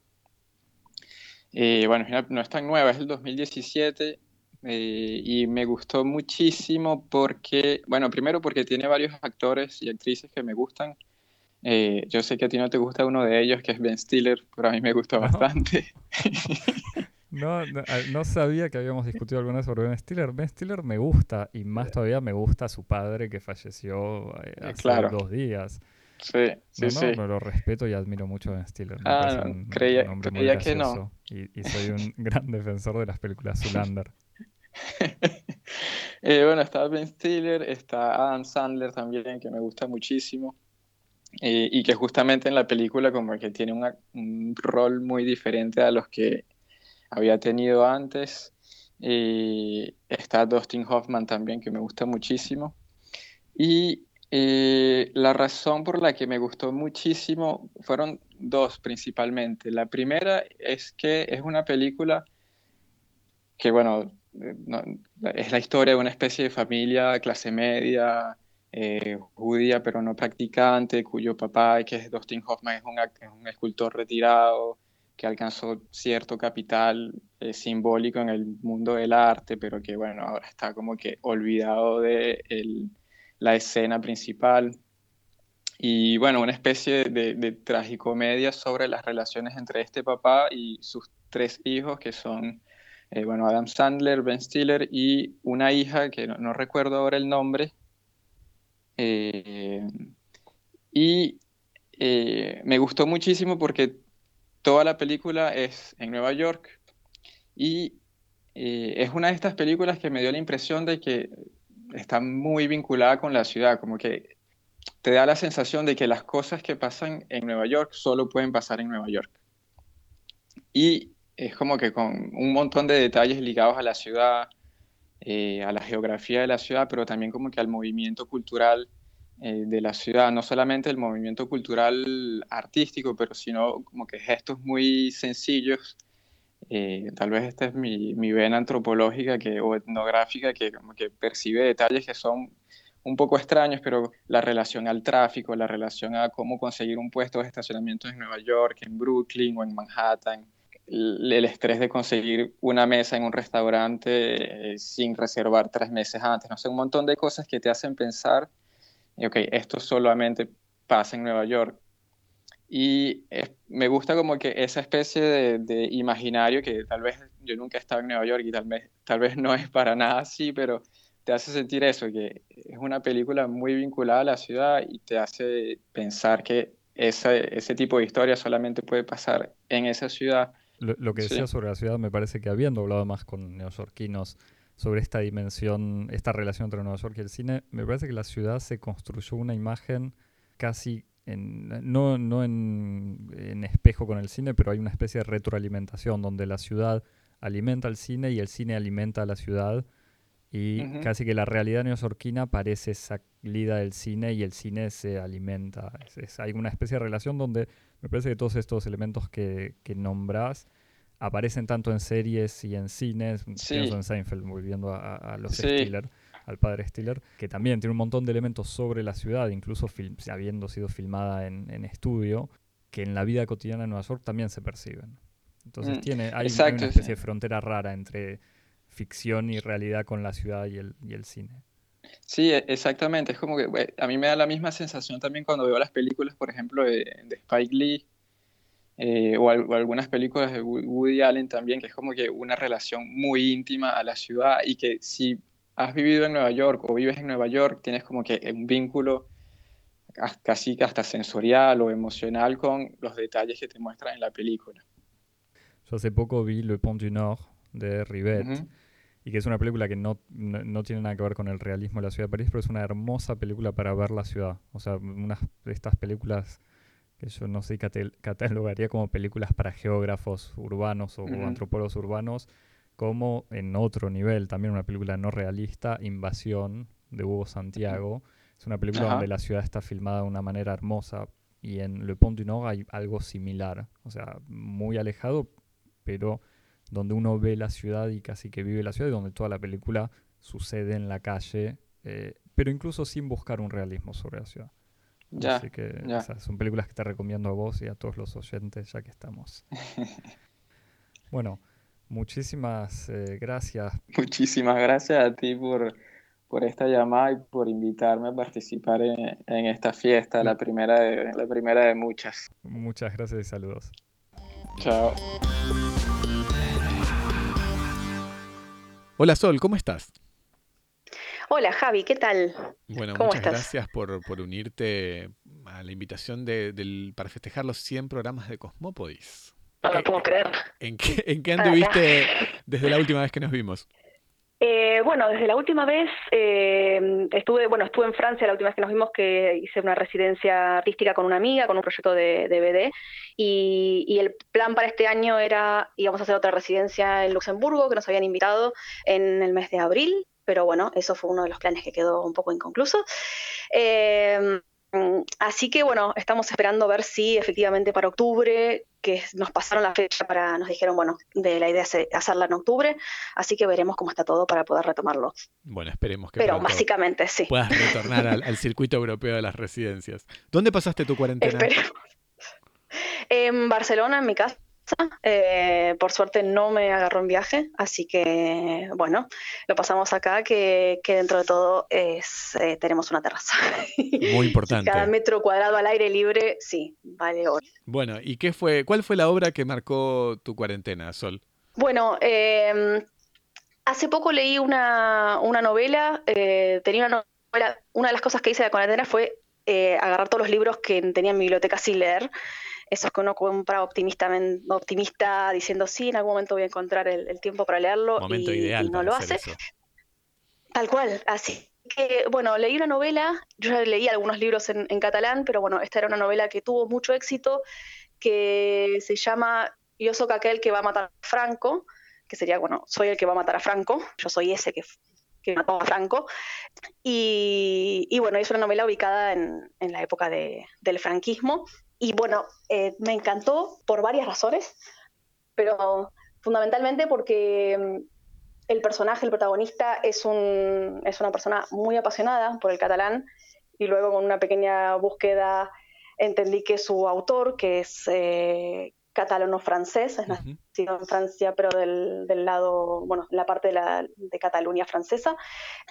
bueno, no es tan nueva, es el 2017 eh, y me gustó muchísimo porque, bueno, primero porque tiene varios actores y actrices que me gustan. Eh, yo sé que a ti no te gusta uno de ellos, que es Ben Stiller, pero a mí me gusta bastante. No, no, sabía que habíamos discutido alguna vez sobre Ben Stiller. Ben Stiller me gusta y más todavía me gusta su padre que falleció eh, hace dos días. Sí, sí, sí. No, lo respeto y admiro mucho a Ben Stiller. ah, creía, que no. Y, y, soy un gran defensor de las películas Zulander. Eh, bueno, está Ben Stiller, está Adam Sandler también, que me gusta muchísimo. Eh, y que justamente en la película como que tiene un rol muy diferente a los que había tenido antes. Y está Dustin Hoffman también, que me gusta muchísimo. Y eh, la razón por la que me gustó muchísimo fueron dos principalmente. La primera es que es una película que, bueno, es la historia de una especie de familia clase media, eh, judía pero no practicante, cuyo papá, que es Dustin Hoffman, es un, escultor retirado que alcanzó cierto capital eh, simbólico en el mundo del arte, pero que bueno, ahora está como que olvidado de la escena principal. Y bueno, una especie de, de tragicomedia sobre las relaciones entre este papá y sus tres hijos, que son eh, bueno, Adam Sandler, Ben Stiller y una hija que no, recuerdo ahora el nombre. Eh, y eh, me gustó muchísimo porque toda la película es en Nueva York Y es una de estas películas que me dio la impresión de que está muy vinculada con la ciudad, como que te da la sensación de que las cosas que pasan en Nueva York solo pueden pasar en Nueva York. Y es como que con un montón de detalles ligados a la ciudad, eh, a la geografía de la ciudad, pero también como que al movimiento cultural eh, de la ciudad, no solamente el movimiento cultural artístico, pero sino como que gestos muy sencillos. Eh, tal vez esta es mi, mi, vena antropológica que, o etnográfica que percibe detalles que son un poco extraños, pero la relación al tráfico, la relación a cómo conseguir un puesto de estacionamiento en Nueva York, en Brooklyn o en Manhattan, el estrés de conseguir una mesa en un restaurante eh, sin reservar tres meses antes, no sé, un montón de cosas que te hacen pensar, ok, esto solamente pasa en Nueva York. Y me gusta como que esa especie de, de, imaginario que tal vez yo nunca he estado en Nueva York y tal vez, tal vez no es para nada así, pero te hace sentir eso, que es una película muy vinculada a la ciudad y te hace pensar que ese, ese tipo de historia solamente puede pasar en esa ciudad. Lo, que decía sobre la ciudad me parece que habiendo hablado más con neoyorquinos sobre esta dimensión, esta relación entre Nueva York y el cine, me parece que la ciudad se construyó una imagen casi en, no, no en, en, espejo con el cine, pero hay una especie de retroalimentación donde la ciudad alimenta al cine y el cine alimenta a la ciudad y casi que la realidad neoyorquina parece salida del cine y el cine se alimenta. hay una especie de relación donde me parece que todos estos elementos que, que nombras aparecen tanto en series y en cines. Pienso en Seinfeld, volviendo a, los Stiller, al padre Stiller, que también tiene un montón de elementos sobre la ciudad, incluso habiendo sido filmada en, en, estudio, que en la vida cotidiana de Nueva York también se perciben. Entonces mm, tiene, hay, hay una especie de frontera rara entre ficción y realidad con la ciudad y el, y el cine. Sí, e, exactamente. Es como que a mí me da la misma sensación también cuando veo las películas, por ejemplo, de, Spike Lee eh, o, algunas películas de Woody Allen también, que es como que una relación muy íntima a la ciudad y que si has vivido en Nueva York o vives en Nueva York, tienes como que un vínculo casi hasta sensorial o emocional con los detalles que te muestran en la película. Yo hace poco vi Le Pont du Nord de Rivet y que es una película que no, no, tiene nada que ver con el realismo de la ciudad de París, pero es una hermosa película para ver la ciudad. O sea, una de estas películas que yo no sé, catalogaría como películas para geógrafos urbanos o antropólogos urbanos, como en otro nivel, también una película no realista, Invasión, de Hugo Santiago. Es una película donde la ciudad está filmada de una manera hermosa y en Le Pont du Nord hay algo similar, o sea, muy alejado, pero donde uno ve la ciudad y casi que vive la ciudad y donde toda la película sucede en la calle, eh, pero incluso sin buscar un realismo sobre la ciudad. Ya, Así que son películas que te recomiendo a vos y a todos los oyentes ya que estamos. bueno, muchísimas eh, gracias. Muchísimas gracias a ti por, por esta llamada y por invitarme a participar en, en esta fiesta, la primera, de, la primera de muchas. Muchas gracias y saludos. Chao. Hola Sol, ¿cómo estás? Hola Javi, ¿qué tal? Bueno, muchas gracias por, unirte a la invitación de, para festejar los 100 programas de Cosmópodis. No lo puedo creer. ¿En qué, en qué anduviste desde la última vez que nos vimos? Eh, bueno, desde la última vez eh, estuve, bueno, estuve en Francia la última vez que nos vimos que hice una residencia artística con una amiga, con un proyecto de, BD, y, el plan para este año era íbamos a hacer otra residencia en Luxemburgo que nos habían invitado en el mes de abril, pero bueno, eso fue uno de los planes que quedó un poco inconcluso. Eh, así que bueno, estamos esperando ver si efectivamente para octubre, que nos pasaron la fecha para, nos dijeron, bueno, de la idea es hacerla en octubre, así que veremos cómo está todo para poder retomarlo. Bueno, esperemos que Pero básicamente sí. puedas retornar al, circuito europeo de las residencias. ¿Dónde pasaste tu cuarentena? En Barcelona, en mi casa. Eh, por suerte no me agarró en viaje, así que bueno, lo pasamos acá, que, dentro de todo es, eh, tenemos una terraza. Muy importante. Cada metro cuadrado al aire libre, sí, vale hoy. Bueno, ¿y qué fue, cuál fue la obra que marcó tu cuarentena, Sol? Bueno, em, hace poco leí una, novela, eh, tenía una novela, una de las cosas que hice de la cuarentena fue agarrar todos los libros que tenía en mi biblioteca sin leer esos que uno compra optimistamente, optimista diciendo sí, en algún momento voy a encontrar el, tiempo para leerlo y, no lo hace. Tal cual, así que, bueno, leí una novela, yo ya leí algunos libros en, catalán, pero bueno, esta era una novela que tuvo mucho éxito, que se llama Yo soy aquel que va a matar a Franco, que sería, bueno, soy el que va a matar a Franco, yo soy ese que, que mató a Franco. Y, bueno, es una novela ubicada en, la época del franquismo. Y bueno, eh, me encantó por varias razones, pero fundamentalmente porque mm, el personaje, el protagonista, es, un, es una persona muy apasionada por el catalán y luego con una pequeña búsqueda entendí que su autor, que es eh, catalano-francés, es nacido en Francia, pero del, del, lado, bueno, la parte de, la, de Cataluña francesa.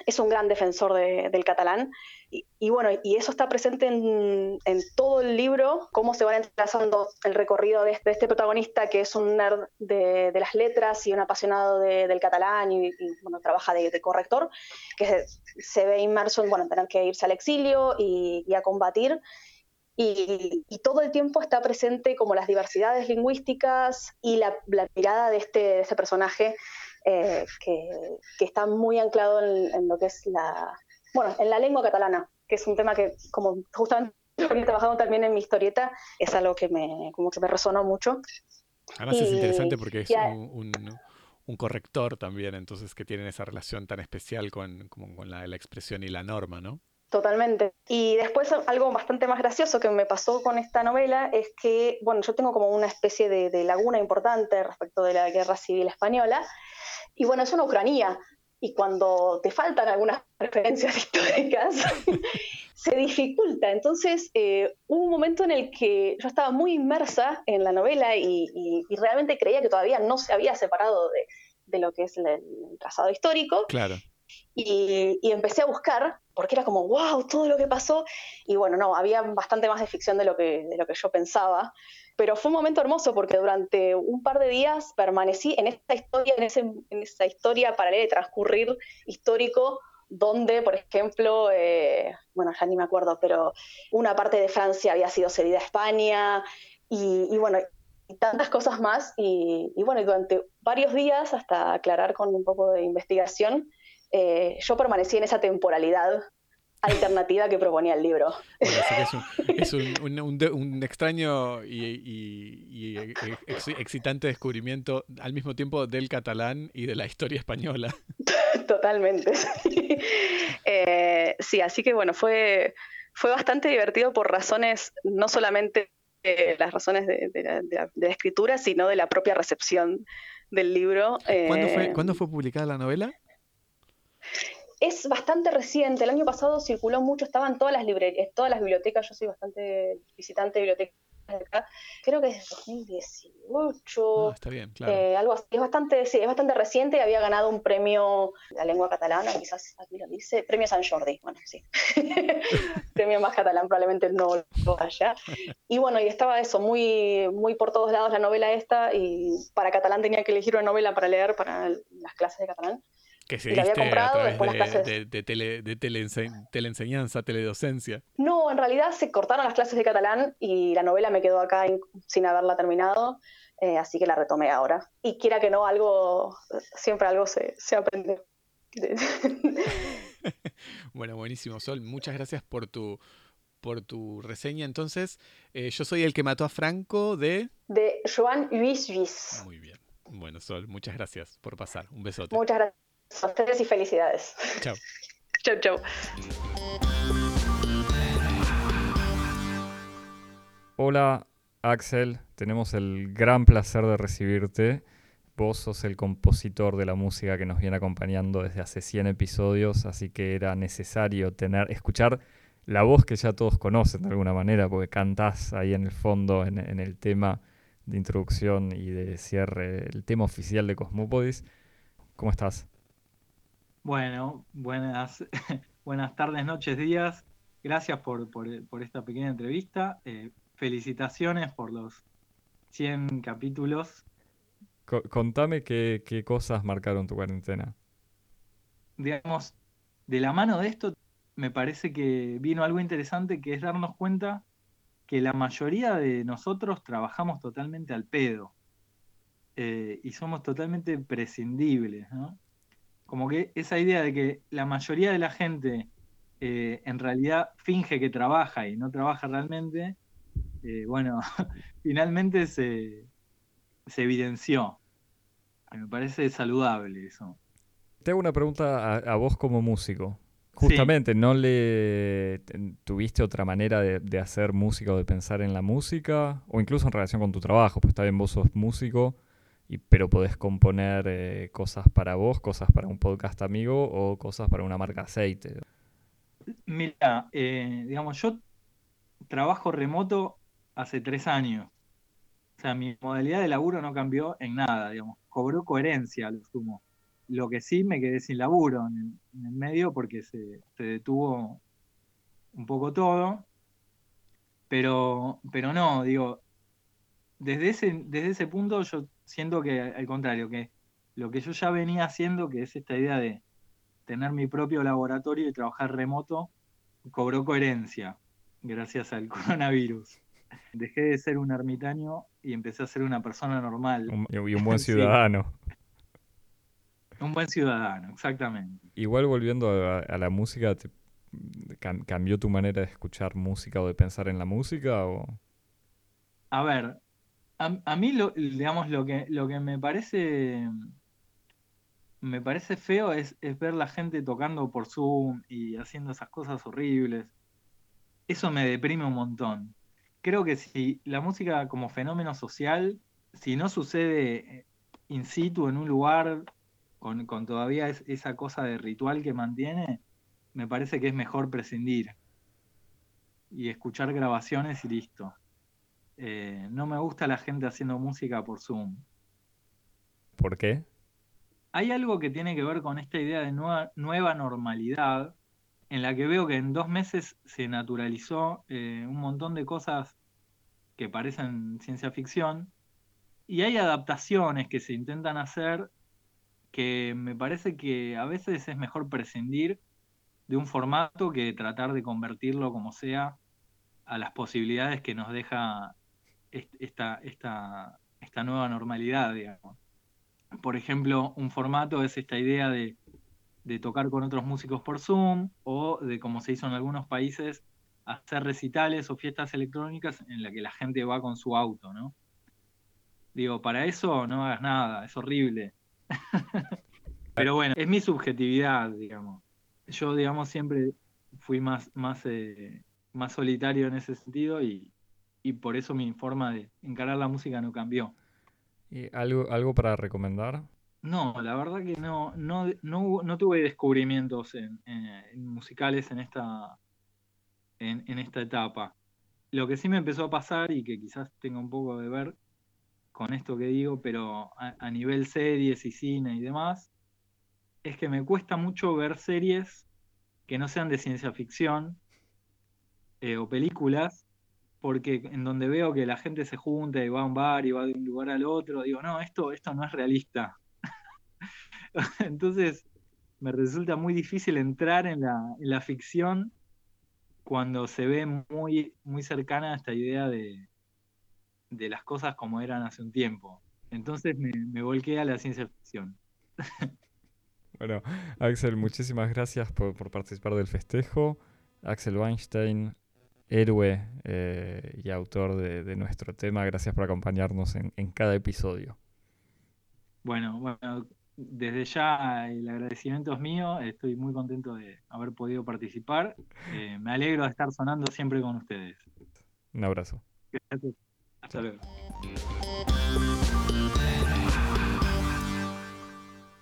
Es un gran defensor del catalán. Y, bueno, y eso está presente en, en, todo el libro, cómo se va entrelazando el recorrido de este, este protagonista, que es un nerd de, de, las letras y un apasionado del catalán y, bueno, trabaja de, corrector, que se, ve inmerso en bueno, tener que irse al exilio y, y a combatir y, todo el tiempo está presente como las diversidades lingüísticas y la, mirada de este, este personaje eh, que, está muy anclado en, lo que es la, bueno, en la lengua catalana, que es un tema que como justamente he trabajado también en mi historieta, es algo que me, como que me resonó mucho. Además es interesante porque es un, un, corrector también, entonces que tienen esa relación tan especial con, como con la, la expresión y la norma, ¿no? Totalmente. Y después algo bastante más gracioso que me pasó con esta novela es que, bueno, yo tengo como una especie de, laguna importante respecto de la guerra civil española. Y bueno, es una Ucrania. Y cuando te faltan algunas referencias históricas, se dificulta. Entonces, eh, hubo un momento en el que yo estaba muy inmersa en la novela y, realmente creía que todavía no se había separado de, de lo que es el, el trazado histórico. Claro. Y, empecé a buscar, porque era como, wow, todo lo que pasó. Y bueno, no, había bastante más de ficción de lo que, de lo que yo pensaba. Pero fue un momento hermoso porque durante un par de días permanecí en esta historia, en, ese, en esa historia paralela de transcurrir histórico, donde, por ejemplo, eh, bueno, ya ni me acuerdo, pero una parte de Francia había sido cedida a España. Y, y bueno, y tantas cosas más. Y, y bueno, durante varios días, hasta aclarar con un poco de investigación, eh, yo permanecí en esa temporalidad alternativa que proponía el libro. es, un, extraño y, excitante descubrimiento al mismo tiempo del catalán y de la historia española. Totalmente. Eh, sí, así que bueno, fue, fue bastante divertido por razones, no solamente eh, las razones de, la, escritura, sino de la propia recepción del libro. ¿Cuándo fue publicada la novela? Es bastante reciente, el año pasado circuló mucho, estaban todas las librerías, todas las bibliotecas, yo soy bastante visitante de bibliotecas acá, creo que es 2018. Ah, está bien, claro. Eh, algo así. Es bastante, sí, es bastante reciente, había ganado un premio de la lengua catalana, quizás aquí lo dice, premio San Jordi, bueno, sí. premio más catalán, probablemente no lo haya. Y bueno, y estaba eso, muy, muy por todos lados la novela esta, y para catalán tenía que elegir una novela para leer para las clases de catalán. Que se diste a través de, de, tele, de teleenseñanza, teledocencia. No, en realidad se cortaron las clases de catalán y la novela me quedó acá sin haberla terminado, eh, así que la retomé ahora. Y quiera que no, algo, siempre algo se, se aprende. bueno, buenísimo, Sol. Muchas gracias por tu, por tu reseña. Entonces, eh, yo soy el que mató a Franco de... De Joan Huis Muy bien. Bueno, Sol, muchas gracias por pasar. Un besote. Muchas gracias. Ustedes y felicidades. Chao. chau, chau. Hola, Axel. Tenemos el gran placer de recibirte. Vos sos el compositor de la música que nos viene acompañando desde hace 100 episodios, así que era necesario tener, escuchar la voz que ya todos conocen de alguna manera, porque cantás ahí en el fondo, en, en el tema de introducción y de cierre, el tema oficial de Cosmópodis. ¿Cómo estás? Bueno, buenas, buenas tardes, noches, días. Gracias por, esta pequeña entrevista. Eh, felicitaciones por los 100 capítulos. contame qué, cosas marcaron tu cuarentena. Digamos, de la mano de esto, me parece que vino algo interesante que es darnos cuenta que la mayoría de nosotros trabajamos totalmente al pedo eh, y somos totalmente prescindibles, ¿no? Como que esa idea de que la mayoría de la gente eh, en realidad finge que trabaja y no trabaja realmente, eh, bueno, finalmente se, se evidenció. Me parece saludable eso. Te hago una pregunta a vos como músico. Justamente, ¿no le tuviste otra manera de, hacer música o de pensar en la música? O incluso en relación con tu trabajo, pues está bien, vos sos músico, y, pero podés componer eh, cosas para vos, cosas para un podcast amigo o cosas para una marca aceite. Mira, eh, digamos, yo trabajo remoto hace tres años. O sea, mi modalidad de laburo no cambió en nada, digamos, cobró coherencia, lo sumo. Lo que sí me quedé sin laburo en el, medio porque se, detuvo un poco todo. Pero, pero no, digo, desde ese, desde ese punto yo siento que al contrario, que lo que yo ya venía haciendo, que es esta idea de tener mi propio laboratorio y trabajar remoto, cobró coherencia gracias al coronavirus. Dejé de ser un ermitaño y empecé a ser una persona normal. y un buen ciudadano. Un buen ciudadano, exactamente. Igual volviendo a, la música, ¿cambió tu manera de escuchar música o de pensar en la música? O... A ver, a, mí lo, digamos lo que, lo que me parece me parece feo es, es, ver la gente tocando por Zoom y haciendo esas cosas horribles. Eso me deprime un montón. Creo que si la música como fenómeno social, si no sucede in situ en un lugar con, todavía esa cosa de ritual que mantiene, me parece que es mejor prescindir y escuchar grabaciones y listo. Eh, no me gusta la gente haciendo música por Zoom. ¿Por qué? Hay algo que tiene que ver con esta idea de nueva, nueva normalidad, en la que veo que en dos meses se naturalizó eh, un montón de cosas que parecen ciencia ficción, y hay adaptaciones que se intentan hacer que me parece que a veces es mejor prescindir de un formato que tratar de convertirlo como sea a las posibilidades que nos deja esta, esta, esta nueva normalidad, digamos. Por ejemplo, un formato es esta idea de, de tocar con otros músicos por Zoom o de, como se hizo en algunos países, hacer recitales o fiestas electrónicas en la que la gente va con su auto, ¿no? Digo, para eso no hagas nada, es horrible. Pero bueno, es mi subjetividad, digamos. Yo, digamos, siempre fui más, más, eh, más solitario en ese sentido y, por eso mi forma de encarar la música no cambió. ¿Y algo, algo para recomendar? No, la verdad que no, no, no, tuve descubrimientos en, musicales en esta, en, esta etapa. Lo que sí me empezó a pasar y que quizás tenga un poco de ver con esto que digo, pero a, nivel series y cine y demás, es que me cuesta mucho ver series que no sean de ciencia ficción eh, o películas, porque en donde veo que la gente se junta y va a un bar y va de un lugar al otro, digo, no, esto, esto no es realista. Entonces, me resulta muy difícil entrar en la, en la ficción cuando se ve muy, muy cercana a esta idea de, de las cosas como eran hace un tiempo. Entonces me, me la ciencia ficción. Bueno, Axel, muchísimas gracias por, participar del festejo. Axel Weinstein, héroe eh, y autor de, nuestro tema, gracias por acompañarnos en, cada episodio. Bueno, bueno, desde ya el agradecimiento es mío, estoy muy contento de haber podido participar. Eh, me alegro de estar sonando siempre con ustedes. Un abrazo. Gracias. Hasta luego.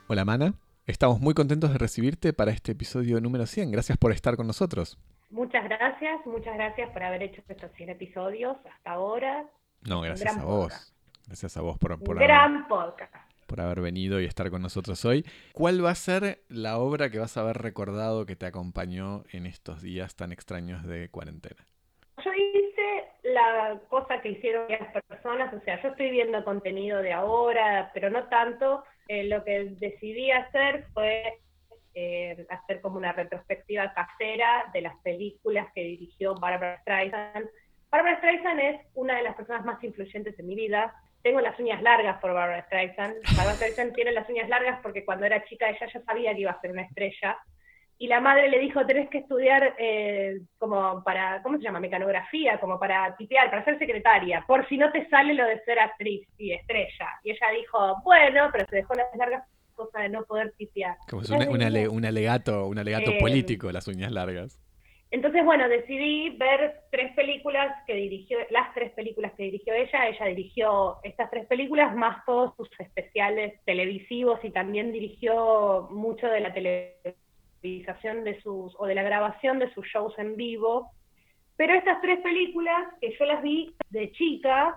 Hola, Mana. Estamos muy contentos de recibirte para este episodio número 100. Gracias por estar con nosotros. Muchas gracias, muchas gracias por haber hecho estos 100 episodios hasta ahora. No, gracias a vos. Gracias a vos por, por, gran podcast. por haber venido y estar con nosotros hoy. ¿Cuál va a ser la obra que vas a haber recordado que te acompañó en estos días tan extraños de cuarentena? Yo la cosa que hicieron las personas, o sea, yo estoy viendo contenido de ahora, pero no tanto, eh, lo que decidí hacer fue eh, hacer como una retrospectiva casera de las películas que dirigió Barbara Streisand Barbara Streisand es una de las personas más influyentes en mi vida. Tengo las uñas largas por Barbara Streisand. Barbara Streisand tiene las uñas largas porque cuando era chica ella ya sabía que iba a ser una estrella. Y la madre le dijo, tenés que estudiar eh, como para, ¿cómo se llama? Mecanografía, como para tipear, para ser secretaria, por si no te sale lo de ser actriz y estrella. Y ella dijo, bueno, pero se dejó las largas cosa de no poder tipear. Como es un, alegato, un alegato eh, político, las uñas largas. Entonces, bueno, decidí ver tres películas que dirigió, las tres películas que dirigió ella. Ella dirigió estas tres películas, más todos sus especiales televisivos y también dirigió mucho de la televisación de sus, o de la grabación de sus shows en vivo. Pero estas tres películas, que yo las vi de chica,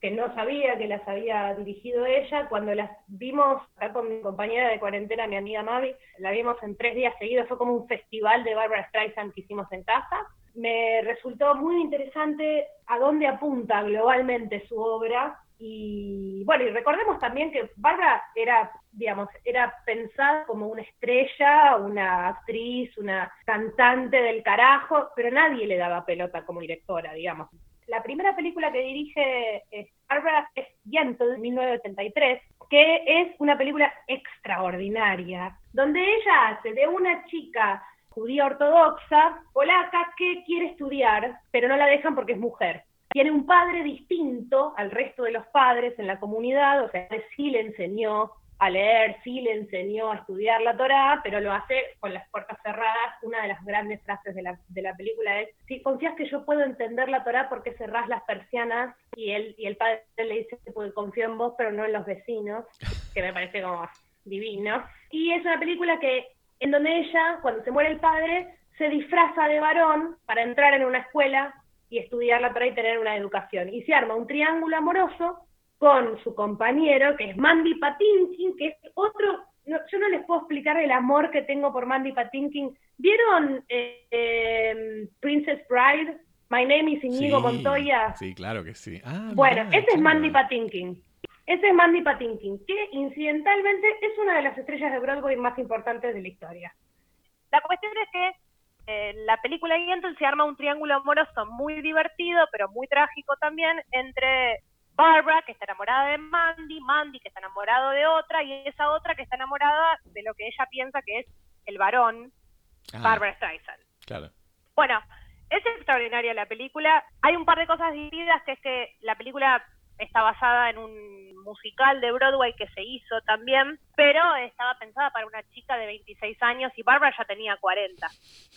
que no sabía que las había dirigido ella. Cuando las vimos acá con mi compañera de cuarentena, mi amiga Mavi, la vimos en tres días seguidos, fue como un festival de Barbara Streisand que hicimos en casa. Me resultó muy interesante a dónde apunta globalmente su obra. Y bueno, y recordemos también que Barbara era, digamos, era pensada como una estrella, una actriz, una cantante del carajo, pero nadie le daba pelota como directora, digamos la primera película que dirige Barbara es Gentle, 1983, que es una película extraordinaria, donde ella hace de una chica judía ortodoxa, polaca, que quiere estudiar, pero no la dejan porque es mujer. Tiene un padre distinto al resto de los padres en la comunidad, o sea, sí le enseñó a leer, sí le enseñó a estudiar la Torá, pero lo hace con las puertas cerradas. Una de las grandes frases de la, de la película es, si confías que yo puedo entender la Torá, ¿por qué cerrás las persianas? Y él y el padre le dice, porque confío en vos, pero no en los vecinos, que me parece como divino. Y es una película que, en donde ella, cuando se muere el padre, se disfraza de varón para entrar en una escuela y estudiar la Torah y tener una educación. Y se arma un triángulo amoroso con su compañero, que es Mandy Patinkin, que es otro, yo no les puedo explicar el amor que tengo por Mandy Patinkin. ¿Vieron eh, em, Princess Bride? My name is Inigo Montoya. Sí, claro que sí. Ah, bueno, ese es Mandy Patinkin. Ese es Mandy Patinkin, que incidentalmente es una de las estrellas de Broadway más importantes de la historia. La cuestión es que eh, la película entonces se arma un triángulo amoroso muy divertido, pero muy trágico también, entre Barbara, que está enamorada de Mandy, Mandy, que está enamorado de otra, y esa otra que está enamorada de lo que ella piensa que es el varón, ah. Barbara Streisand. Claro. Bueno, es extraordinaria la película. Hay un par de cosas divididas, que es que la película está basada en un musical de Broadway que se hizo también, pero estaba pensada para una chica de 26 años y Barbara ya tenía 40.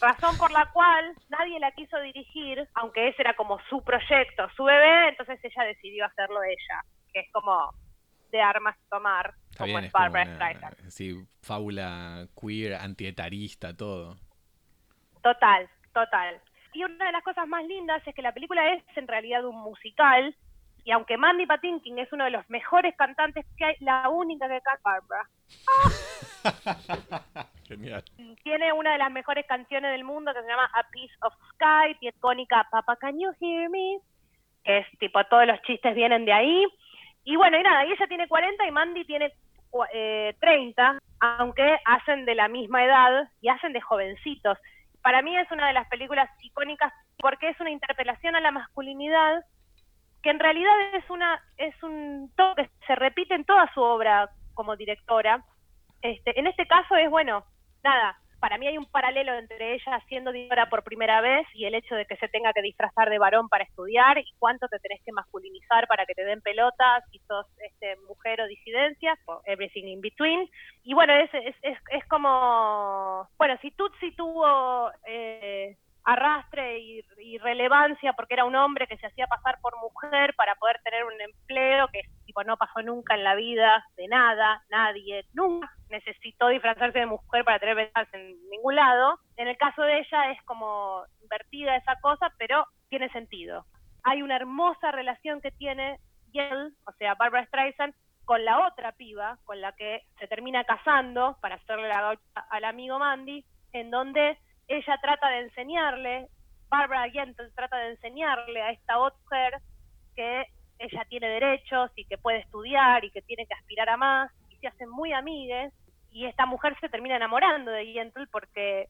Razón por la cual nadie la quiso dirigir, aunque ese era como su proyecto, su bebé, entonces ella decidió hacerlo ella, que es como de armas tomar, como es Barbara Streisand. Sí, fábula queer, antietarista, todo. Total, total. Y una de las cosas más lindas es que la película es en realidad un musical y aunque Mandy Patinkin es uno de los mejores cantantes que hay, la única que canta Barbara. Genial. Tiene una de las mejores canciones del mundo que se llama A Piece of Sky, y icónica Papa Can You Hear Me, que es tipo todos los chistes vienen de ahí. Y bueno, y nada, y ella tiene 40 y Mandy tiene eh, 30, aunque hacen de la misma edad y hacen de jovencitos. Para mí es una de las películas icónicas porque es una interpelación a la masculinidad que en realidad es una es un toque que se repite en toda su obra como directora. Este, en este caso es bueno, nada, para mí hay un paralelo entre ella siendo directora por primera vez y el hecho de que se tenga que disfrazar de varón para estudiar y cuánto te tenés que masculinizar para que te den pelotas si sos este, mujer o disidencia, o everything in between. Y bueno, es, es, es, es como, bueno, si Tutsi tuvo eh, arrastre y, relevancia porque era un hombre que se hacía pasar por mujer para poder tener un empleo que tipo no pasó nunca en la vida de nada, nadie, nunca necesitó disfrazarse de mujer para tener ventas en ningún lado. En el caso de ella es como invertida esa cosa, pero tiene sentido. Hay una hermosa relación que tiene Yel, o sea, Barbara Streisand, con la otra piba, con la que se termina casando para hacerle la gaucha al amigo Mandy, en donde ella trata de enseñarle, Barbara Gentle trata de enseñarle a esta otra mujer que ella tiene derechos y que puede estudiar y que tiene que aspirar a más, y se hacen muy amigues, y esta mujer se termina enamorando de Gentle porque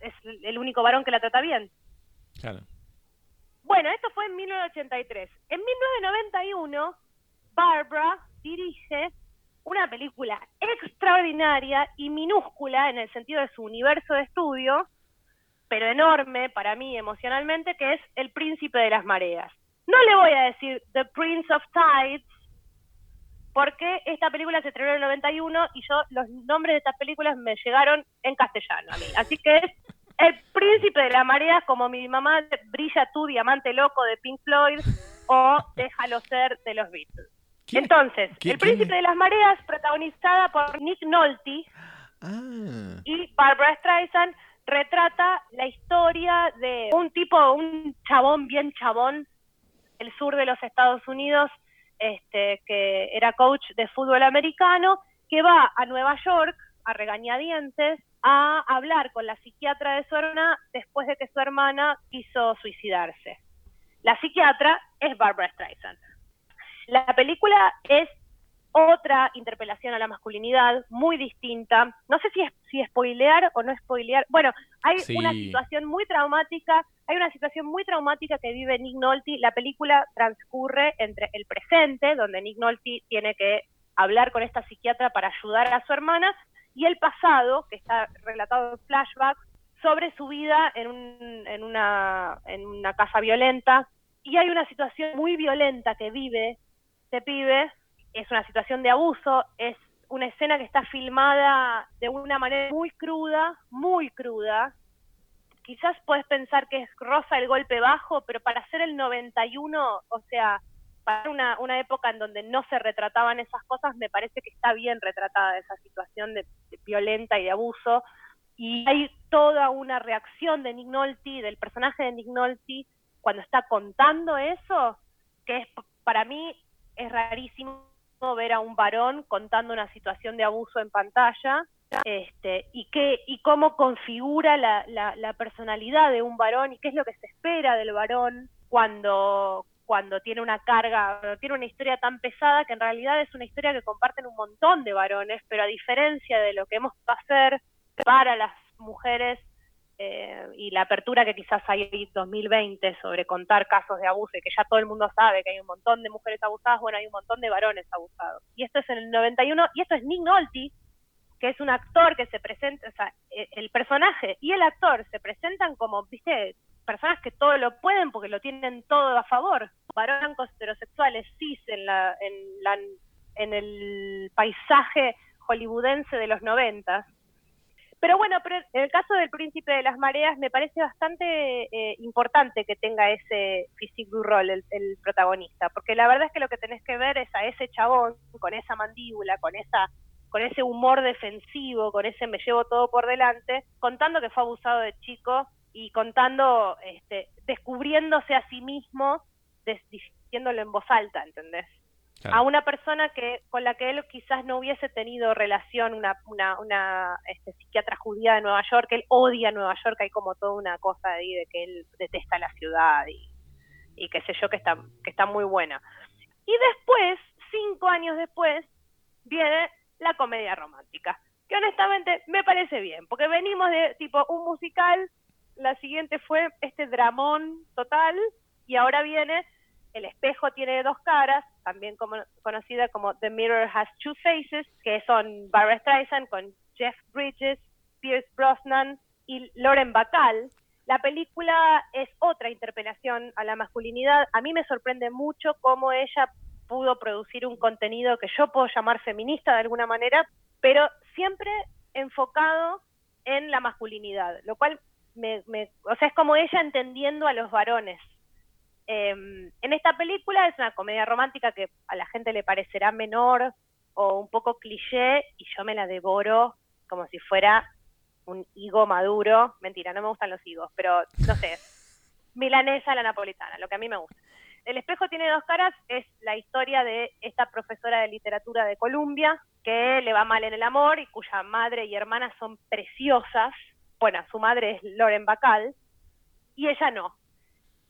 es el único varón que la trata bien. Claro. Bueno, esto fue en 1983. En 1991, Barbara dirige una película extraordinaria y minúscula en el sentido de su universo de estudio, pero enorme para mí emocionalmente, que es El Príncipe de las Mareas. No le voy a decir The Prince of Tides, porque esta película se estrenó en el 91 y yo los nombres de estas películas me llegaron en castellano a mí. Así que es El Príncipe de las Mareas, como mi mamá, Brilla tú, Diamante Loco de Pink Floyd, o Déjalo ser de los Beatles. Entonces, El Príncipe de las Mareas, protagonizada por Nick Nolte Ah. y Barbara Streisand, retrata la historia de un tipo, un chabón bien chabón, del sur de los Estados Unidos, este, que era coach de fútbol americano, que va a Nueva York a regañadientes a hablar con la psiquiatra de su hermana después de que su hermana quiso suicidarse. La psiquiatra es Barbara Streisand. La película es otra interpelación a la masculinidad muy distinta. No sé si es si spoilear o no spoilear. Bueno, hay Sí. una situación muy traumática, hay una situación muy traumática que vive Nick Nolte. La película transcurre entre el presente, donde Nick Nolte tiene que hablar con esta psiquiatra para ayudar a su hermana, y el pasado, que está relatado en flashbacks, sobre su vida en, un- en, una, en una casa violenta. Y hay una situación muy violenta que vive este pibe, es una situación de abuso, es una escena que está filmada de una manera muy cruda, muy cruda. Quizás puedes pensar que es rosa el golpe bajo, pero para ser el 91, o sea, para una, una época en donde no se retrataban esas cosas, me parece que está bien retratada esa situación de violenta y de abuso. Y hay toda una reacción de Nick Nolte, del personaje de Nick Nolte, cuando está contando eso, que es para mí es rarísimo ver a un varón contando una situación de abuso en pantalla este y qué y cómo configura la, la, la personalidad de un varón y qué es lo que se espera del varón cuando cuando tiene una carga, tiene una historia tan pesada que en realidad es una historia que comparten un montón de varones, pero a diferencia de lo que hemos hacer para las mujeres eh, y la apertura que quizás hay en 2020 sobre contar casos de abuso y que ya todo el mundo sabe que hay un montón de mujeres abusadas, bueno, hay un montón de varones abusados. Y esto es en el 91, y esto es Nick Nolte, que es un actor que se presenta, o sea, e- el personaje y el actor se presentan como, viste, personas que todo lo pueden porque lo tienen todo a favor. Varones heterosexuales, cis en, la, en, la, en el paisaje hollywoodense de los noventas. Pero bueno, pero en el caso del Príncipe de las Mareas me parece bastante eh, importante que tenga ese physique du rol el, el protagonista, porque la verdad es que lo que tenés que ver es a ese chabón con esa mandíbula, con esa con ese humor defensivo, con ese me llevo todo por delante, contando que fue abusado de chico y contando, este, descubriéndose a sí mismo, diciéndolo en voz alta, ¿entendés? A una persona que con la que él quizás no hubiese tenido relación, una, una, una este, psiquiatra judía de Nueva York, él odia Nueva York, hay como toda una cosa ahí de que él detesta la ciudad y, y qué sé yo, que está, que está muy buena. Y después, cinco años después, viene la comedia romántica, que honestamente me parece bien, porque venimos de tipo un musical, la siguiente fue este dramón total, y ahora viene El espejo tiene dos caras, también como, conocida como The Mirror Has Two Faces, que son Barbara Streisand con Jeff Bridges, Pierce Brosnan y Lauren Bacall. La película es otra interpelación a la masculinidad. A mí me sorprende mucho cómo ella pudo producir un contenido que yo puedo llamar feminista de alguna manera, pero siempre enfocado en la masculinidad, lo cual me, me- o sea, es como ella entendiendo a los varones. Eh, en esta película es una comedia romántica que a la gente le parecerá menor o un poco cliché y yo me la devoro como si fuera un higo maduro. Mentira, no me gustan los higos, pero no sé, milanesa la napolitana, lo que a mí me gusta. El espejo tiene dos caras es la historia de esta profesora de literatura de Columbia que le va mal en el amor y cuya madre y hermana son preciosas. Bueno, su madre es Lauren Bacall y ella no.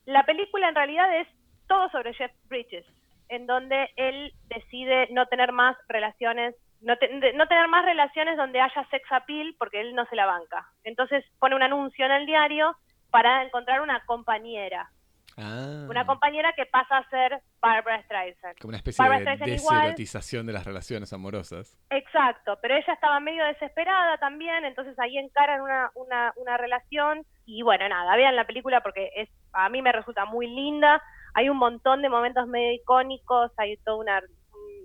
La película en realidad es todo sobre Jeff Bridges, en donde él decide no tener más relaciones, no, no tener más relaciones donde haya sex appeal porque él no se la banca. Entonces pone un anuncio en el diario para encontrar una compañera. Ah. Una compañera que pasa a ser Barbara Streisand. Como una especie Barbara de deserotización de las relaciones amorosas. Exacto, pero ella estaba medio desesperada también, entonces ahí encaran una, una, una relación y bueno, nada, vean la película porque es a mí me resulta muy linda, hay un montón de momentos medio icónicos, hay toda una,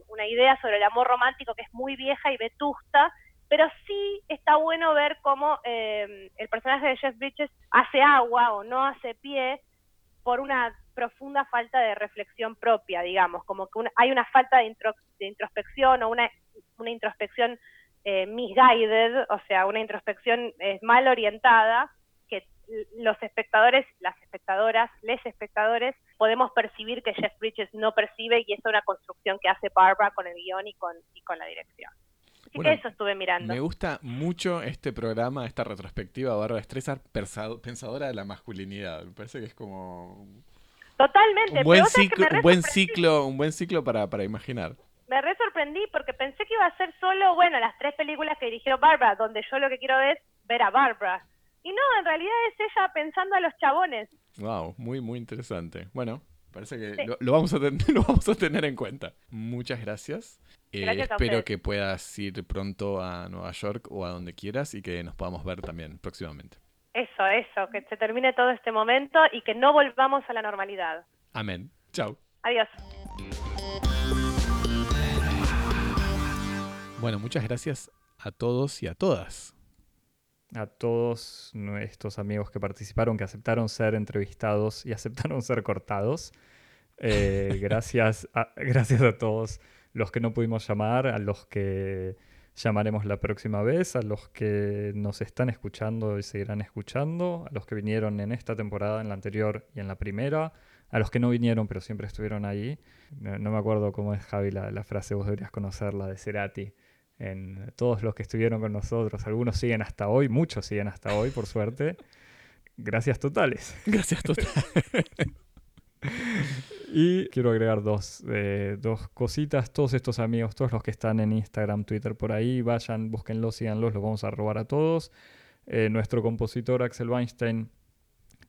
una idea sobre el amor romántico que es muy vieja y vetusta, pero sí está bueno ver cómo eh, el personaje de Jeff Bridges hace agua o no hace pie por una profunda falta de reflexión propia, digamos, como que hay una falta de, intro- de introspección o una, una introspección eh, misguided, o sea, una introspección eh, mal orientada, que los espectadores, las espectadoras, les espectadores, podemos percibir que Jeff Bridges no percibe y es una construcción que hace Barbara con el guion y con, y con la dirección. Bueno, que eso estuve mirando. Me gusta mucho este programa, esta retrospectiva Streisand, persa- pensadora de la masculinidad. Me parece que es como Totalmente, un buen pero ciclo, un buen ciclo, un buen ciclo para, para imaginar. me re sorprendí porque pensé que iba a ser solo, bueno, las tres películas que dirigió Barbara, donde yo lo que quiero es ver a Barbara. Y no, en realidad es ella pensando a los chabones. Wow, muy, muy interesante. Bueno, parece que Sí. lo, lo vamos a ten- lo vamos a tener en cuenta. Muchas gracias. Eh, espero que puedas ir pronto a Nueva York o a donde quieras y que nos podamos ver también próximamente. Eso, eso, que se termine todo este momento y que no volvamos a la normalidad. Amén. Chao. Adiós. Bueno, muchas gracias a todos y a todas. A todos nuestros amigos que participaron, que aceptaron ser entrevistados y aceptaron ser cortados. Eh, gracias, a, gracias a todos los que no pudimos llamar, a los que llamaremos la próxima vez, a los que nos están escuchando y seguirán escuchando, a los que vinieron en esta temporada, en la anterior y en la primera, a los que no vinieron pero siempre estuvieron ahí. No, no me acuerdo cómo es Javi la, la frase, vos deberías conocerla de Cerati. En todos los que estuvieron con nosotros, algunos siguen hasta hoy, muchos siguen hasta hoy, por suerte. Gracias totales. Gracias totales. Y quiero agregar dos, eh, dos cositas. Todos estos amigos, todos los que están en Instagram, Twitter, por ahí, vayan, búsquenlos, síganlos, los vamos a robar a todos. Eh, nuestro compositor Axel Weinstein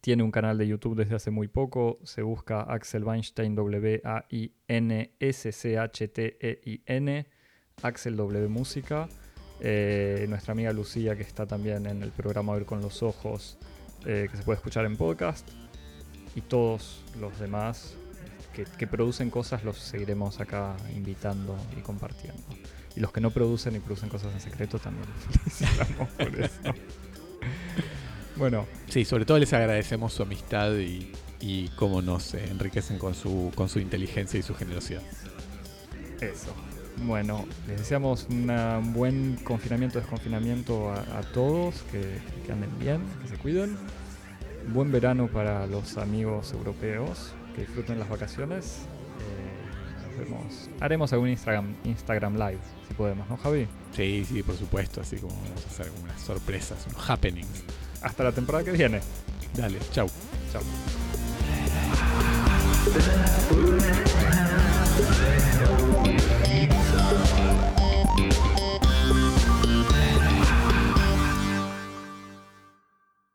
tiene un canal de YouTube desde hace muy poco. Se busca Axel Weinstein, W-A-I-N-S-C-H-T-E-I-N. Axel W Música. Eh, nuestra amiga Lucía, que está también en el programa Ver con los Ojos, que se puede escuchar en podcast y todos los demás que, que producen cosas los seguiremos acá invitando y compartiendo. Y los que no producen y producen cosas en secreto también los felicitamos por eso. bueno, Sí, sobre todo les agradecemos su amistad y, y cómo nos enriquecen con su, con su inteligencia y su generosidad. eso. Bueno, les deseamos una- un buen confinamiento, desconfinamiento a, a todos, que, que anden bien, que se cuiden. Buen verano para los amigos europeos, disfruten las vacaciones. Eh. Haremos algún Instagram, Instagram Live, si podemos, ¿no, Javi? Sí, sí, por supuesto. Así como vamos a hacer unas sorpresas, unos happenings. Hasta la temporada que viene. Dale, chau. Chau.